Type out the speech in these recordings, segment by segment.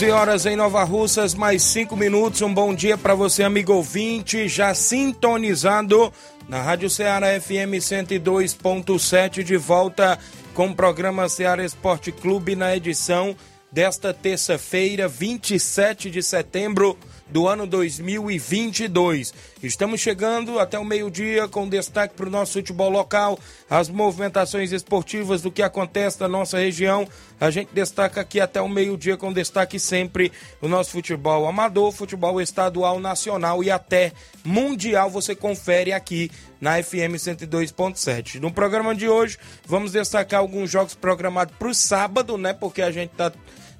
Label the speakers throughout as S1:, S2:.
S1: 11 horas em Nova Russas, mais 5 minutos. Um bom dia para você, amigo ouvinte, já sintonizado na Rádio Ceará FM 102.7, de volta com o programa Ceará Esporte Clube na edição desta terça-feira, 27 de setembro do ano 2022. Estamos chegando até o meio-dia com destaque para o nosso futebol local, as movimentações esportivas do que acontece na nossa região. A gente destaca aqui até o meio-dia com destaque sempre o nosso futebol amador, futebol estadual, nacional e até mundial. Você confere aqui na FM 102.7. No programa de hoje, vamos destacar alguns jogos programados para o sábado, né? Porque a gente está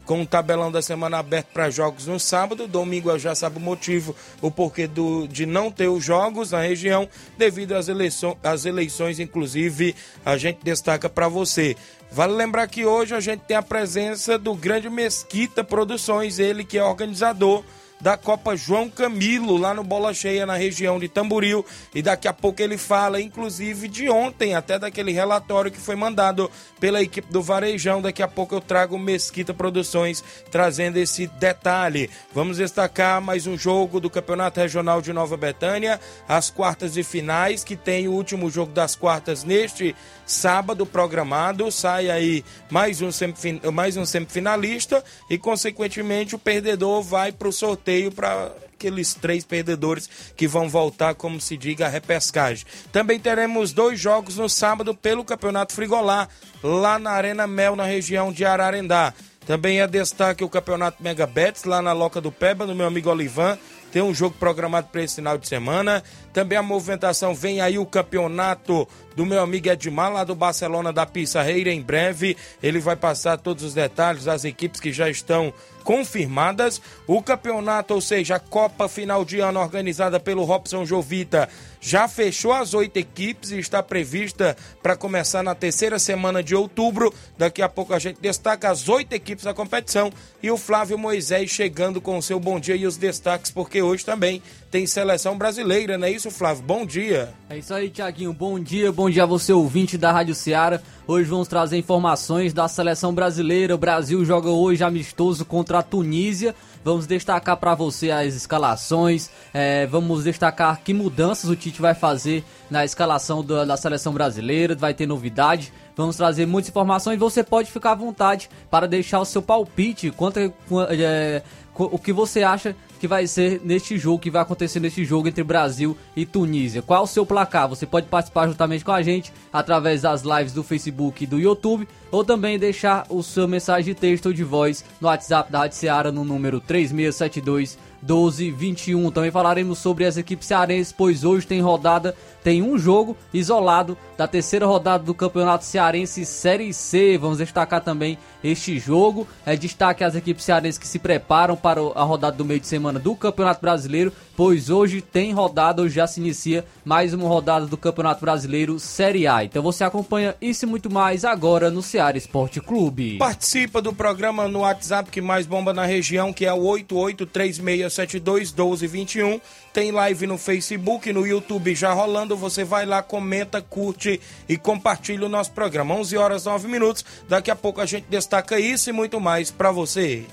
S1: com o tabelão da semana aberto para jogos no sábado. Domingo já sabe o motivo, o porquê do, de não ter os jogos na região, devido às, eleições, às eleições, inclusive, a gente destaca para você. Vale lembrar que hoje a gente tem a presença do grande Mesquita Produções, ele que é organizador da Copa João Camilo, lá no Bola Cheia, na região de Tamboril. E daqui a pouco ele fala, inclusive, de ontem, até daquele relatório que foi mandado pela equipe do Varejão. Daqui a pouco eu trago Mesquita Produções trazendo esse detalhe. Vamos destacar mais um jogo do Campeonato Regional de Nova Betânia, as quartas e finais, que tem o último jogo das quartas neste sábado programado. Sai aí mais um, semifin... mais um semifinalista e, consequentemente, o perdedor vai para o sorteio para aqueles três perdedores que vão voltar, como se diga, a repescagem. Também teremos dois jogos no sábado pelo Campeonato Frigolá, lá na Arena Mel, na região de Ararendá. Também é destaque o Campeonato Mega Bets, lá na Loca do Peba, do meu amigo Olivan. Tem um jogo programado para esse final de semana. Também a movimentação vem aí o campeonato do meu amigo Edmar, lá do Barcelona da Pissarreira. Em breve ele vai passar todos os detalhes das equipes que já estão confirmadas. O campeonato, ou seja, a Copa final de ano organizada pelo Robson Jovita, já fechou as oito equipes e está prevista para começar na terceira semana de outubro. Daqui a pouco a gente destaca as oito equipes da competição e o Flávio Moisés chegando com o seu bom dia e os destaques, porque hoje também tem seleção brasileira, não é isso, Flávio? Bom dia.
S2: É isso aí, Tiaguinho. Bom dia, bom dia a você, ouvinte da Rádio Ceará. Hoje vamos trazer informações da seleção brasileira. O Brasil joga hoje amistoso contra a Tunísia. Vamos destacar para você as escalações, é, vamos destacar que mudanças o Tite vai fazer na escalação da, da seleção brasileira, vai ter novidade. Vamos trazer muitas informações. Você pode ficar à vontade para deixar o seu palpite quanto é, o que você acha que vai ser neste jogo, que vai acontecer neste jogo entre Brasil e Tunísia. Qual o seu placar? Você pode participar juntamente com a gente através das lives do Facebook e do YouTube, ou também deixar o seu mensagem de texto ou de voz no WhatsApp da Rádio Seara no número 3672 12-21. Também falaremos sobre as equipes cearenses, pois hoje tem rodada, tem um jogo isolado da terceira rodada do Campeonato Cearense Série C. Vamos destacar também este jogo. É destaque as equipes cearenses que se preparam para a rodada do meio de semana do Campeonato Brasileiro, pois hoje tem rodada, hoje já se inicia mais uma rodada do Campeonato Brasileiro Série A. Então você acompanha isso e muito mais agora no Ceará Esporte Clube.
S1: Participa do programa no WhatsApp que mais bomba na região, que é o 8836721221. Tem live no Facebook, no YouTube já rolando. Você vai lá, comenta, curte e compartilha o nosso programa. 11 horas 9 minutos. Daqui a pouco a gente destaca isso e muito mais para você.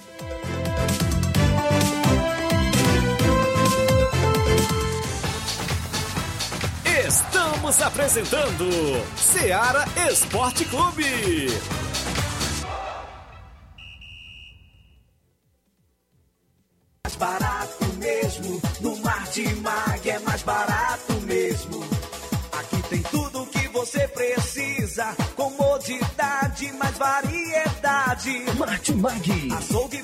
S3: Estamos apresentando Seara Esporte Clube.
S4: Mais barato mesmo, no Marte Mag é mais barato mesmo. Aqui tem tudo que você precisa, comodidade, mais variedade. Marte Mag. Açougue,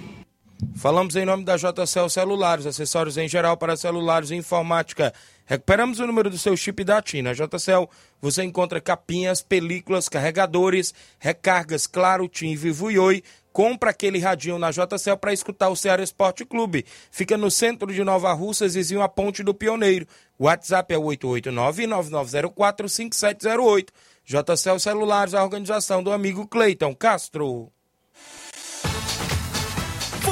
S1: Falamos em nome da JCL Celulares, acessórios em geral para celulares e informática. Recuperamos o número do seu chip da TIM. Na JCL você encontra capinhas, películas, carregadores, recargas, claro, TIM, Vivo e Oi. Compra aquele radinho na JCL para escutar o Ceará Esporte Clube. Fica no centro de Nova Russas, vizinho a Ponte do Pioneiro. WhatsApp é 889-9904-5708. JCL Celulares, a organização do amigo Cleiton Castro.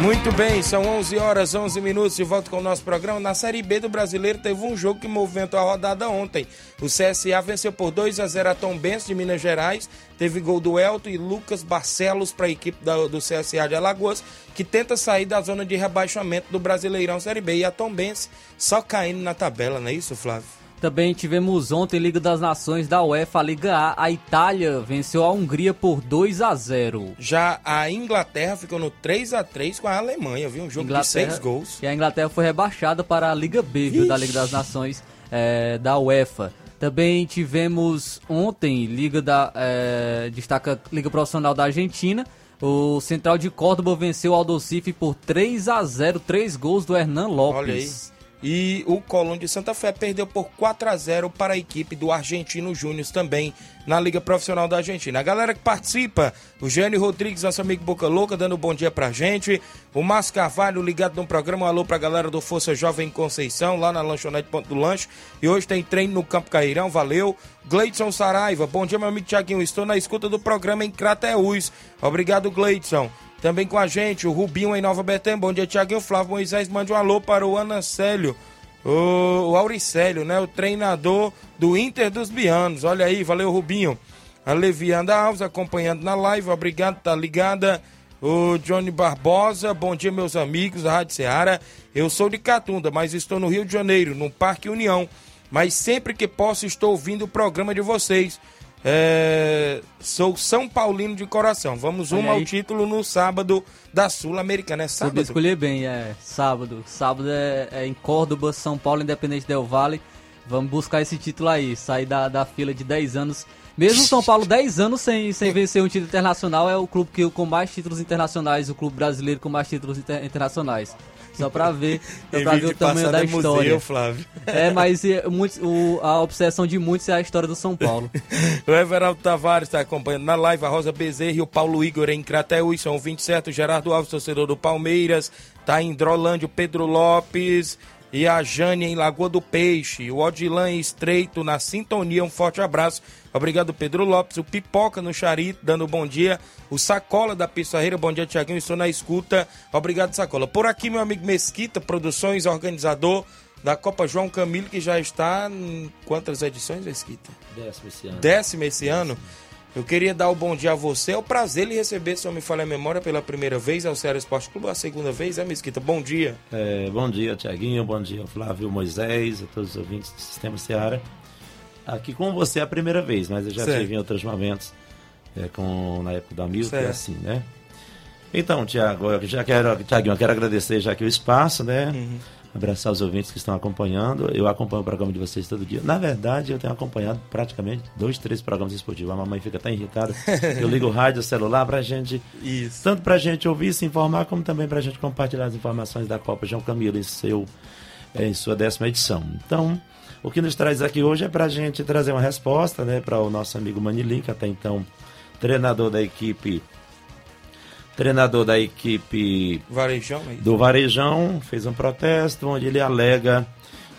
S1: Muito bem, são 11 horas 11 minutos de volta com o nosso programa. Na Série B do Brasileiro teve um jogo que movimentou a rodada ontem. O CSA venceu por 2 a 0 a Tom Benz de Minas Gerais. Teve gol do Elton e Lucas Barcelos para a equipe do CSA de Alagoas, que tenta sair da zona de rebaixamento do Brasileirão Série B. E a Tom Benz só caindo na tabela, não é isso, Flávio?
S2: Também tivemos ontem Liga das Nações da UEFA, Liga A. A Itália venceu a Hungria por 2 a 0.
S1: Já a Inglaterra ficou no 3 a 3 com a Alemanha, viu? Um jogo de seis gols.
S2: E a Inglaterra foi rebaixada para a Liga B, viu, da Liga das Nações é, da UEFA. Também tivemos ontem Liga da é, destaca Liga Profissional da Argentina. O Central de Córdoba venceu o Aldocife por 3 a 0, três gols do Hernan Lopes.
S1: E o Colón de Santa Fé perdeu por 4 a 0 para a equipe do Argentino Júnior também na Liga Profissional da Argentina. A galera que participa, o Gênio Rodrigues, nosso amigo Boca Louca, dando um bom dia pra gente. O Márcio Carvalho ligado no programa, um alô pra galera do Força Jovem Conceição, lá na lanchonete Ponto do Lanche. E hoje tem treino no Campo Cairão, valeu. Gleidson Saraiva, bom dia meu amigo Tiaguinho, estou na escuta do programa em Crateús. Obrigado Gleidson. Também com a gente, o Rubinho em Nova Betém. Bom dia, Tiaguinho. Flávio Moisés, mande um alô para o Anacélio, o, o Auricélio, né? O treinador do Inter dos Bianos. Olha aí, valeu, Rubinho. A Levianda Alves acompanhando na live, obrigado, tá ligada. O Johnny Barbosa, bom dia, meus amigos da Rádio Ceará. Eu sou de Catunda, mas estou no Rio de Janeiro, no Parque União. Mas sempre que posso, estou ouvindo o programa de vocês. É, sou São Paulino de coração. Vamos rumo ao título no sábado da Sul-Americana. É
S2: Soube
S1: sábado?
S2: escolher bem, é sábado. Sábado é, é em Córdoba, São Paulo, Independente Del Vale. Vamos buscar esse título aí, sair da, da fila de 10 anos. Mesmo São Paulo 10 anos sem, sem vencer um título internacional, é o clube que com mais títulos internacionais, o clube brasileiro com mais títulos inter- internacionais. Só pra ver, só pra ver o tamanho da história.
S1: Museu, Flávio.
S2: É, mas muitos- o- a obsessão de muitos é a história do São Paulo.
S1: O Everaldo Tavares está acompanhando na live, a Rosa Bezerra e o Paulo Igor em Crateús, são 27, o Gerardo Alves, torcedor do Palmeiras, tá em Drolândia, o Pedro Lopes e a Jane em Lagoa do Peixe, o Odilan em Estreito na sintonia, um forte abraço. Obrigado, Pedro Lopes, o Pipoca no Charito, dando bom dia, o Sacola da Pissarreira, bom dia, Tiaguinho, estou na escuta. Obrigado, Sacola. Por aqui, meu amigo Mesquita, produções, organizador da Copa João Camilo, que já está em quantas edições, Mesquita?
S5: Décimo esse ano.
S1: décimo esse ano. Eu queria dar o bom dia a você. É o prazer lhe receber, se eu me falha a memória, pela primeira vez ao Ceará Esporte Clube, a segunda vez, é Mesquita? Bom dia.
S5: É, bom dia, Tiaguinho. Bom dia, Flávio Moisés, a todos os ouvintes do Sistema Seara. Aqui com você é a primeira vez, mas eu já
S1: Certo.
S5: tive em outros momentos, é, com, na época do Hamilton, é assim, né? Então, Tiago, já quero, Tiaguinho, eu quero agradecer já aqui o espaço, né?
S1: Uhum.
S5: Abraçar os ouvintes que estão acompanhando. Eu acompanho o programa de vocês todo dia. Na verdade, eu tenho acompanhado praticamente dois, três programas esportivos. A mamãe fica tão irritada. Eu ligo o rádio, o celular pra gente
S1: Isso.
S5: tanto para a gente ouvir, se informar, como também para a gente compartilhar as informações da Copa João Camilo em, seu, em sua décima edição. Então, o que nos traz aqui hoje é para a gente trazer uma resposta né, para o nosso amigo Manilim, que até então treinador da equipe treinador da equipe
S1: Varejão, é
S5: do Varejão fez um protesto onde ele alega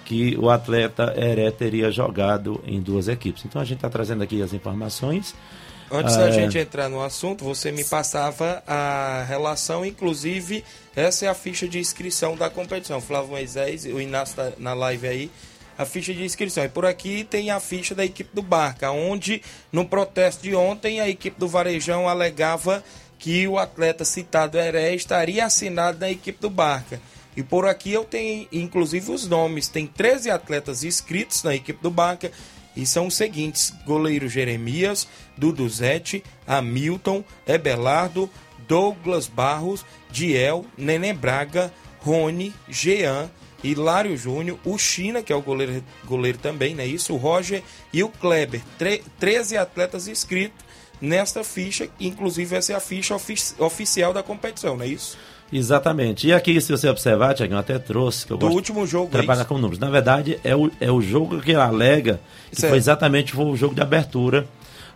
S5: que o atleta Heré teria jogado em duas equipes. Então a gente está trazendo aqui as informações.
S1: Antes
S5: Ah,
S1: da
S5: é.
S1: gente entrar no assunto, você me passava a relação, inclusive, essa é a ficha de inscrição da competição. Flávio Moisés, o Inácio tá na live aí, a ficha de inscrição. E por aqui tem a ficha da equipe do Barca, onde no protesto de ontem a equipe do Varejão alegava que o atleta citado Heré estaria assinado na equipe do Barca. E por aqui eu tenho, inclusive, os nomes. Tem 13 atletas inscritos na equipe do Barca. E são os seguintes: goleiro Jeremias, Duduzete, Hamilton, Ebelardo, Douglas Barros, Diel, Neném Braga, Rony, Jean, Hilário Júnior, o China, que é o goleiro, goleiro também, não é isso? O Roger e o Kleber. Tre 13 atletas inscritos nesta ficha, inclusive essa é a ficha ofi- oficial da competição, não é isso?
S5: Exatamente. E aqui, se você observar, Tiaguinho, eu até trouxe, que eu
S1: Do
S5: gosto
S1: último jogo,
S5: de trabalhar
S1: é
S5: com números. Na verdade, é o, é o jogo que ele alega, que
S1: Certo.
S5: foi exatamente foi o jogo de abertura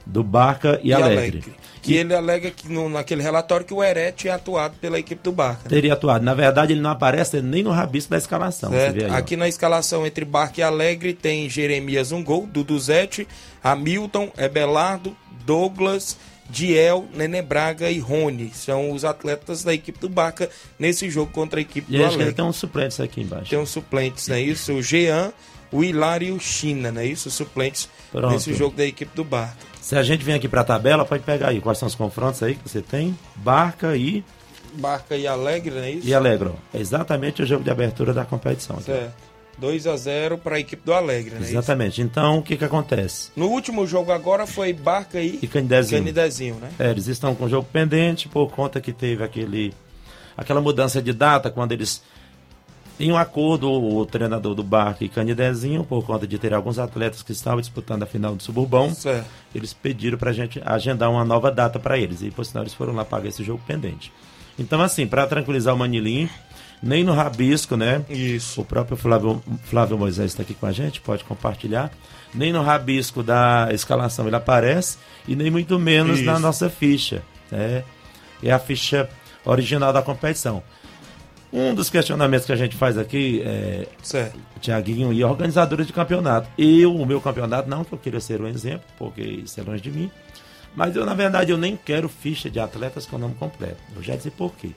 S5: do Barca e,
S1: E
S5: Alegre.
S1: Que ele alega que no, naquele relatório que o Heré tinha atuado pela equipe do Barca. né?
S5: Teria atuado. Na verdade, ele não aparece nem no rabisco da escalação. Aí, ó.
S1: Aqui na escalação entre Barca e Alegre tem Jeremias um gol, Duduzete, Hamilton, Ebelardo, Douglas, Diel, Nenê Braga e Rony. São os atletas da equipe do Barca nesse jogo contra a equipe
S5: E
S1: do
S5: acho que ele
S1: Alegre.
S5: tem uns suplentes aqui embaixo.
S1: Tem os suplentes, não é isso? O Jean, o Hilário e o China, não é isso? Os suplentes
S5: Pronto.
S1: nesse jogo da equipe do Barca.
S5: Se a gente vem aqui para a tabela, pode pegar aí quais são os confrontos aí que você tem. Barca e,
S1: Barca e Alegre, não é isso?
S5: e Alegro. É exatamente o jogo de abertura da competição. aqui.
S1: Certo. 2 a 0 para a equipe do Alegre, não é isso?
S5: Exatamente. Então, o que que acontece?
S1: No último jogo agora foi Barca e,
S5: E Canidezinho.
S1: Canidezinho, né?
S5: É, eles estão com o jogo pendente por conta que teve aquele, aquela mudança de data quando eles, em um acordo, o treinador do Barca e Canidezinho, por conta de ter alguns atletas que estavam disputando a final do Suburbão,
S1: Certo.
S5: eles pediram para a gente agendar uma nova data para eles. E por sinal eles foram lá pagar esse jogo pendente. Então, assim, para tranquilizar o Manilim, nem no rabisco, né?
S1: Isso.
S5: O próprio Flávio, Flávio Moisés está aqui com a gente, pode compartilhar. Nem no rabisco da escalação ele aparece, e nem muito menos na
S1: Isso.
S5: nossa ficha. Né? É a ficha original da competição. Um dos questionamentos que a gente faz aqui é,
S1: Certo.
S5: Tiaguinho e organizadores de campeonato. Eu, o meu campeonato, não que eu queira ser um exemplo, porque isso é longe de mim. Mas eu, na verdade, eu nem quero ficha de atletas com nome completo. Eu já disse por quê.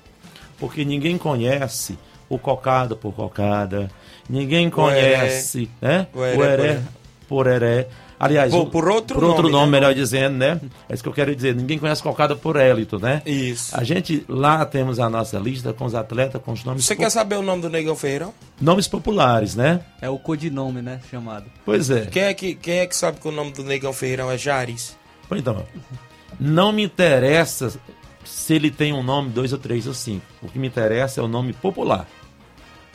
S5: Porque ninguém conhece o cocada por cocada. Ninguém conhece né?
S1: O heré
S5: o heré por heré. Aliás,
S1: Por-
S5: o-
S1: por outro
S5: por outro
S1: nome,
S5: nome,
S1: né?
S5: melhor dizendo, né? É isso que eu quero dizer. Ninguém conhece cocada por élito, né?
S1: Isso.
S5: A gente lá temos a nossa lista com os atletas com os nomes,
S1: Você
S5: po-
S1: quer saber o nome do Negão Ferreirão?
S5: nomes populares, né?
S2: É o codinome, né? Chamado.
S5: Pois é.
S1: Quem é, que, quem é que sabe que o nome do Negão Ferreirão é Jaris?
S5: Pois então, não me interessa se ele tem um nome, dois ou três ou cinco. O que me interessa é o nome popular.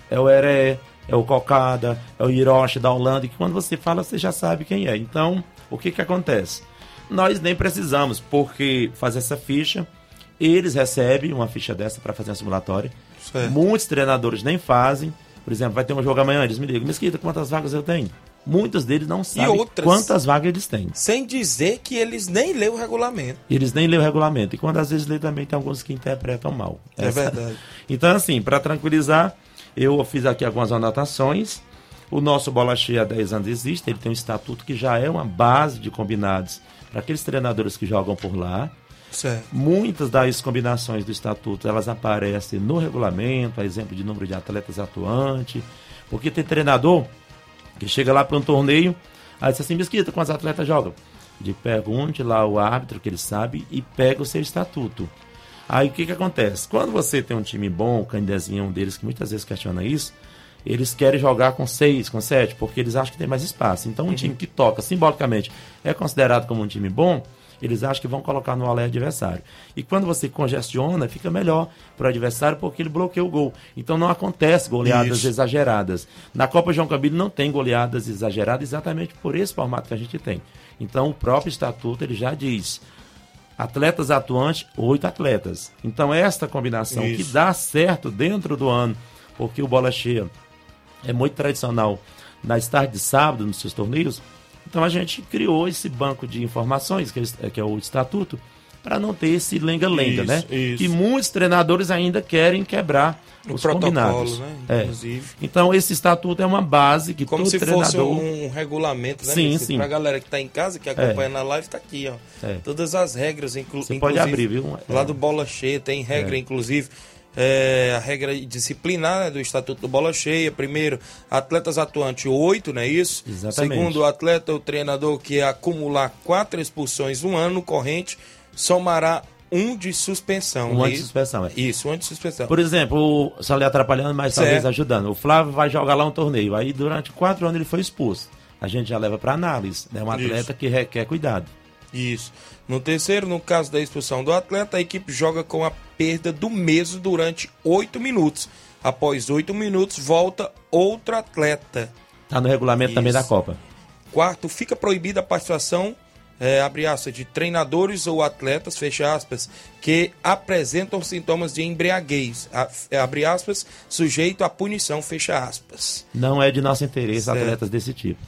S5: É o Heré, é o Cocada, é o Hiroshi da Holanda, que quando você fala, você já sabe quem é. Então, o que que acontece? Nós nem precisamos, porque fazer essa ficha, eles recebem uma ficha dessa para fazer uma simulatória.
S1: Certo.
S5: Muitos treinadores nem fazem. Por exemplo, vai ter um jogo amanhã, eles me ligam, Mesquita, quantas vagas eu tenho? Muitos deles não sabem
S1: outras?
S5: quantas vagas eles têm.
S1: Sem dizer que eles nem lêem o regulamento.
S5: Eles nem lêem o regulamento. E quando às vezes lê também, tem alguns que interpretam mal.
S1: É verdade.
S5: Então, assim, para tranquilizar, eu fiz aqui algumas anotações. O nosso Bola Cheia há 10 anos existe, ele tem um estatuto que já é uma base de combinados para aqueles treinadores que jogam por lá.
S1: Certo.
S5: Muitas das combinações do estatuto, elas aparecem no regulamento, a exemplo de número de atletas atuantes, porque tem treinador que chega lá para um torneio, aí diz assim, Mesquita, quantos atletas jogam? De pergunte lá o árbitro, que ele sabe, e pega o seu estatuto. Aí o que que acontece? Quando você tem um time bom, o Candidezinho é um deles que muitas vezes questiona isso, eles querem jogar com seis, com sete, porque eles acham que tem mais espaço. Então um time que toca simbolicamente é considerado como um time bom, eles acham que vão colocar no alé adversário. E quando você congestiona, fica melhor para o adversário porque ele bloqueia o gol. Então não acontece goleadas
S1: Isso.
S5: exageradas. Na Copa João Camilo não tem goleadas exageradas exatamente por esse formato que a gente tem. Então o próprio estatuto ele já diz atletas atuantes, oito atletas. Então esta combinação que
S1: Isso.
S5: dá certo dentro do ano, porque o bola cheia é muito tradicional nas tardes de sábado nos seus torneios. Então a gente criou esse banco de informações, que é, que é o estatuto, para não ter esse lenga-lenga, né?
S1: isso.
S5: E muitos treinadores ainda querem quebrar
S1: O
S5: os combinados.
S1: né?
S5: É.
S1: Inclusive.
S5: Então esse estatuto é uma base que
S1: Como
S5: todo
S1: se fosse
S5: treinador
S1: um regulamento, né?
S5: Sim, sim.
S1: Pra galera que tá em casa, que acompanha na live, tá aqui, ó.
S5: É.
S1: Todas as regras, inclu
S5: Você
S1: inclusive.
S5: pode abrir, viu?
S1: Lá
S5: É.
S1: do Bola Cheia tem regra,
S5: É.
S1: inclusive. É, a regra disciplinar né, do Estatuto do Bola Cheia. Primeiro, atletas atuantes, oito, não é isso?
S5: Exatamente.
S1: Segundo, o atleta ou treinador que acumular quatro expulsões no ano corrente somará um de suspensão.
S5: um
S1: é
S5: ano de suspensão. É.
S1: Isso, um ano de suspensão.
S5: Por exemplo, o, só lhe atrapalhando, mas
S1: Certo.
S5: talvez ajudando. O Flávio vai jogar lá um torneio. Aí durante quatro anos ele foi expulso. A gente já leva para análise. É um atleta
S1: Isso.
S5: que requer cuidado.
S1: Isso. No terceiro, no caso da expulsão do atleta, a equipe joga com a perda do mesmo durante oito minutos. Após oito minutos, volta outro atleta.
S5: Tá no regulamento também
S1: Isso.
S5: da Copa.
S1: Quarto, fica proibida a participação, é, abre aspas, de treinadores ou atletas, fecha aspas, que apresentam sintomas de embriaguez, é, abre aspas, sujeito à punição, fecha aspas.
S5: Não é de nosso interesse
S1: Certo.
S5: atletas desse tipo.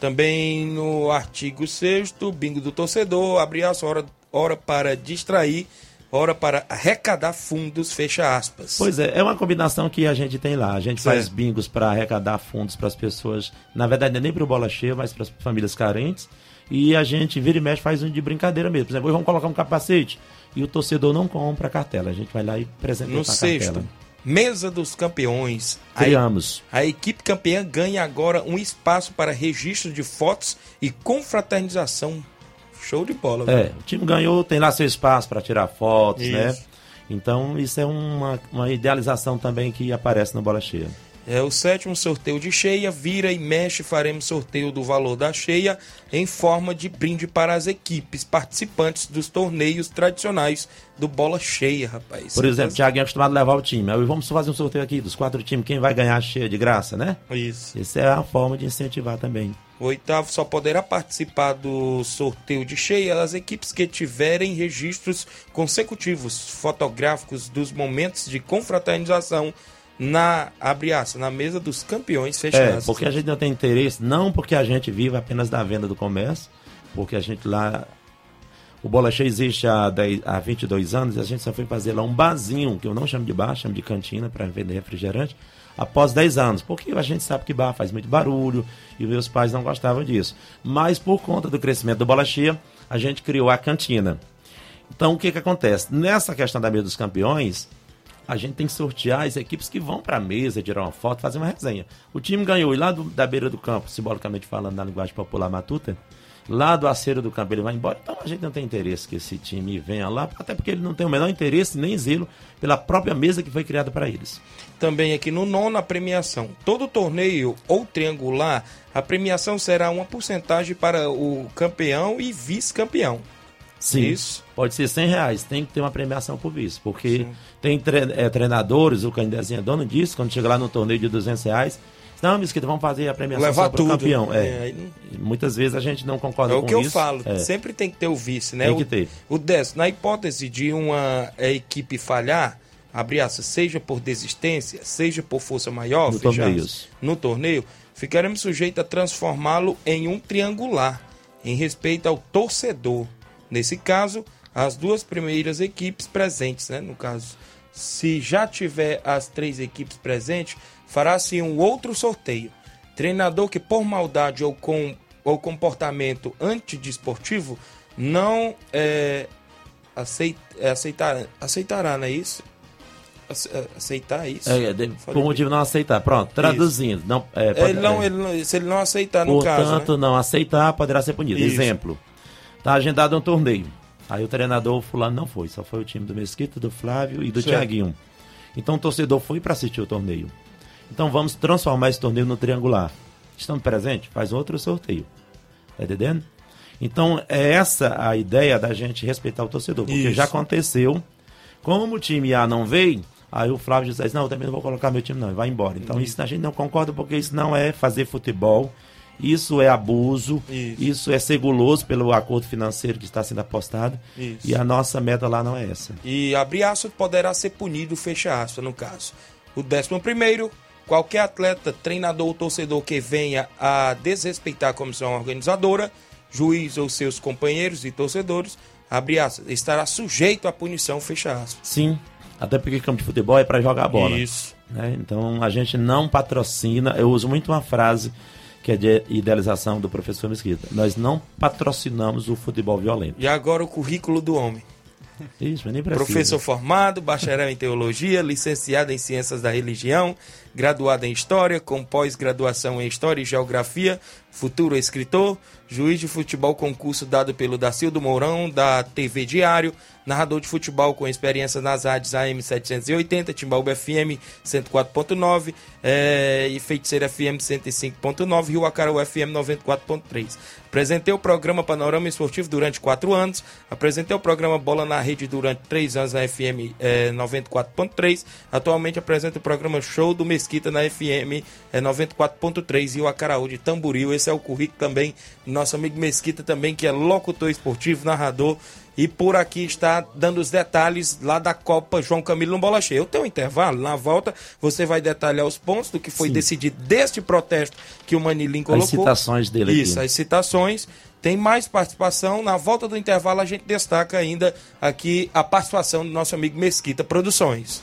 S1: Também no artigo 6 bingo do torcedor, abre aspas, hora, hora para distrair, hora para arrecadar fundos, fecha aspas.
S5: Pois é, é uma combinação que a gente tem lá. A gente
S1: Certo.
S5: faz bingos para arrecadar fundos para as pessoas. Na verdade, não é nem para o bola cheia, mas para as famílias carentes. E a gente vira e mexe faz um de brincadeira mesmo. Por exemplo, vamos colocar um capacete e o torcedor não compra a cartela. A gente vai lá e apresenta
S1: no
S5: a
S1: sexto,
S5: cartela.
S1: mesa dos campeões. A
S5: Criamos.
S1: A equipe campeã ganha agora um espaço para registro de fotos e confraternização. Show de bola,
S5: É,
S1: velho.
S5: o time ganhou, tem lá seu espaço para tirar fotos,
S1: Isso.
S5: né? Então, isso é uma, uma idealização também que aparece no Bola Cheia.
S1: É o sétimo sorteio de cheia, vira e mexe, faremos sorteio do valor da cheia em forma de brinde para as equipes participantes dos torneios tradicionais do Bola Cheia, rapaz.
S5: Por exemplo, o Thiago é acostumado a levar o time. Aí vamos fazer um sorteio aqui dos quatro times, quem vai ganhar a cheia de graça, né?
S1: Isso.
S5: Essa é a forma de incentivar também.
S1: O oitavo só poderá participar do sorteio de cheia as equipes que tiverem registros consecutivos fotográficos dos momentos de confraternização na abre aspas, na mesa dos campeões
S5: É,
S1: fechados.
S5: porque a gente não tem interesse, não porque a gente vive apenas da venda do comércio, porque a gente lá. O Bola Cheia existe há, 10, há 22 anos e a gente só foi fazer lá um barzinho, que eu não chamo de bar, chamo de cantina para vender refrigerante, após 10 anos. Porque a gente sabe que bar faz muito barulho e meus pais não gostavam disso. Mas por conta do crescimento do Bola Cheia, a gente criou a cantina. Então o que, que acontece? Nessa questão da mesa dos campeões, a gente tem que sortear as equipes que vão para a mesa, tirar uma foto, fazer uma resenha. O time ganhou e lá do- da beira do campo, simbolicamente falando na linguagem popular matuta, lá do aceiro do campo ele vai embora. Então a gente não tem interesse que esse time venha lá, até porque ele não tem o menor interesse nem zelo pela própria mesa que foi criada para eles.
S1: Também aqui no nono, a premiação. Todo torneio ou triangular, a premiação será uma porcentagem para o campeão e vice-campeão.
S5: Sim.
S1: Isso.
S5: Pode ser 100 reais, tem que ter uma premiação por vice, porque tem tre- eh, treinadores, o Candezinho é dono disso, quando chega lá no torneio de 200 reais, não, Mesquita, vamos fazer a premiação
S1: Levar
S5: só campeão.
S1: É,
S5: É. E Muitas vezes a gente não concorda
S1: É
S5: com
S1: o que eu
S5: isso.
S1: falo,
S5: É.
S1: sempre tem que ter o vice, né?
S5: Tem
S1: o,
S5: que ter.
S1: O décimo, na hipótese de uma é, equipe falhar, aspas, seja por desistência, seja por força maior,
S5: No
S1: no torneio, ficaremos sujeitos a transformá-lo em um triangular, em respeito ao torcedor. Nesse caso, as duas primeiras equipes presentes, né? No caso, se já tiver as três equipes presentes, fará-se um outro sorteio. Treinador que por maldade ou com ou comportamento antidesportivo não é, aceit, é, aceitar, aceitará, não é isso? Ace- é, Aceitar isso?
S5: É, de-
S1: Falei
S5: por motivo de não aceitar. Pronto, traduzindo. Não, é, pode-
S1: ele não,
S5: é.
S1: ele não- se ele não aceitar, no
S5: Portanto,
S1: caso, né?
S5: não aceitar poderá ser punido.
S1: Isso.
S5: Exemplo, tá agendado um torneio. Aí o treinador fulano não foi, só foi o time do Mesquita, do Flávio e do
S1: Certo.
S5: Tiaguinho. Então o torcedor foi para assistir o torneio. Então vamos transformar esse torneio no triangular. Estando presente, faz outro sorteio. Tá entendendo? Então é essa a ideia da gente respeitar o torcedor, porque
S1: Isso.
S5: já aconteceu. Como o time A não veio, aí o Flávio diz: Não, eu também não vou colocar meu time, não, vai embora. Então isso a gente não concorda, porque isso não é fazer futebol, isso é abuso,
S1: Isso.
S5: isso, é ser guloso pelo acordo financeiro que está sendo apostado.
S1: Isso.
S5: E a nossa meta lá não é essa.
S1: E abre aspas poderá ser punido, fecha aspas, no caso. O décimo primeiro, qualquer atleta, treinador ou torcedor que venha a desrespeitar a comissão organizadora, juiz ou seus companheiros e torcedores, abre aspas, estará sujeito à punição, fecha aspas.
S5: Sim, até porque campo de futebol é para jogar bola.
S1: Isso.
S5: né? Então a gente não patrocina. Eu uso muito uma frase que é de idealização do professor Mesquita. Nós não patrocinamos o futebol violento.
S1: E agora o currículo do homem.
S5: Isso, nem precisa.
S1: Professor formado, bacharel em teologia, licenciado em ciências da religião, graduado em história, com pós-graduação em história e geografia, futuro escritor, juiz de futebol concurso dado pelo Dacildo Mourão, da TV Diário, narrador de futebol com experiência nas rádios AM 780, Timbaúba FM 104.9 eh, e Feiticeira FM 105.9, Rio Acaraú FM 94.3. Apresentei o programa Panorama Esportivo durante quatro anos, apresentei o programa Bola na Rede durante três anos na FM eh, 94.3, atualmente apresento o programa Show do Mesquita na FM eh, 94.3 e o Acaraú de Tamboril. Esse é o currículo também do nosso amigo Mesquita também, que é locutor esportivo, narrador e por aqui está dando os detalhes lá da Copa João Camilo no Bola Cheia. Eu tenho um intervalo, na volta você vai detalhar os pontos do que foi
S5: Sim.
S1: decidido deste protesto que o Manilim colocou.
S5: As citações dele
S1: Isso,
S5: aqui.
S1: as citações. Tem mais participação. Na volta do intervalo a gente destaca ainda aqui a participação do nosso amigo Mesquita Produções.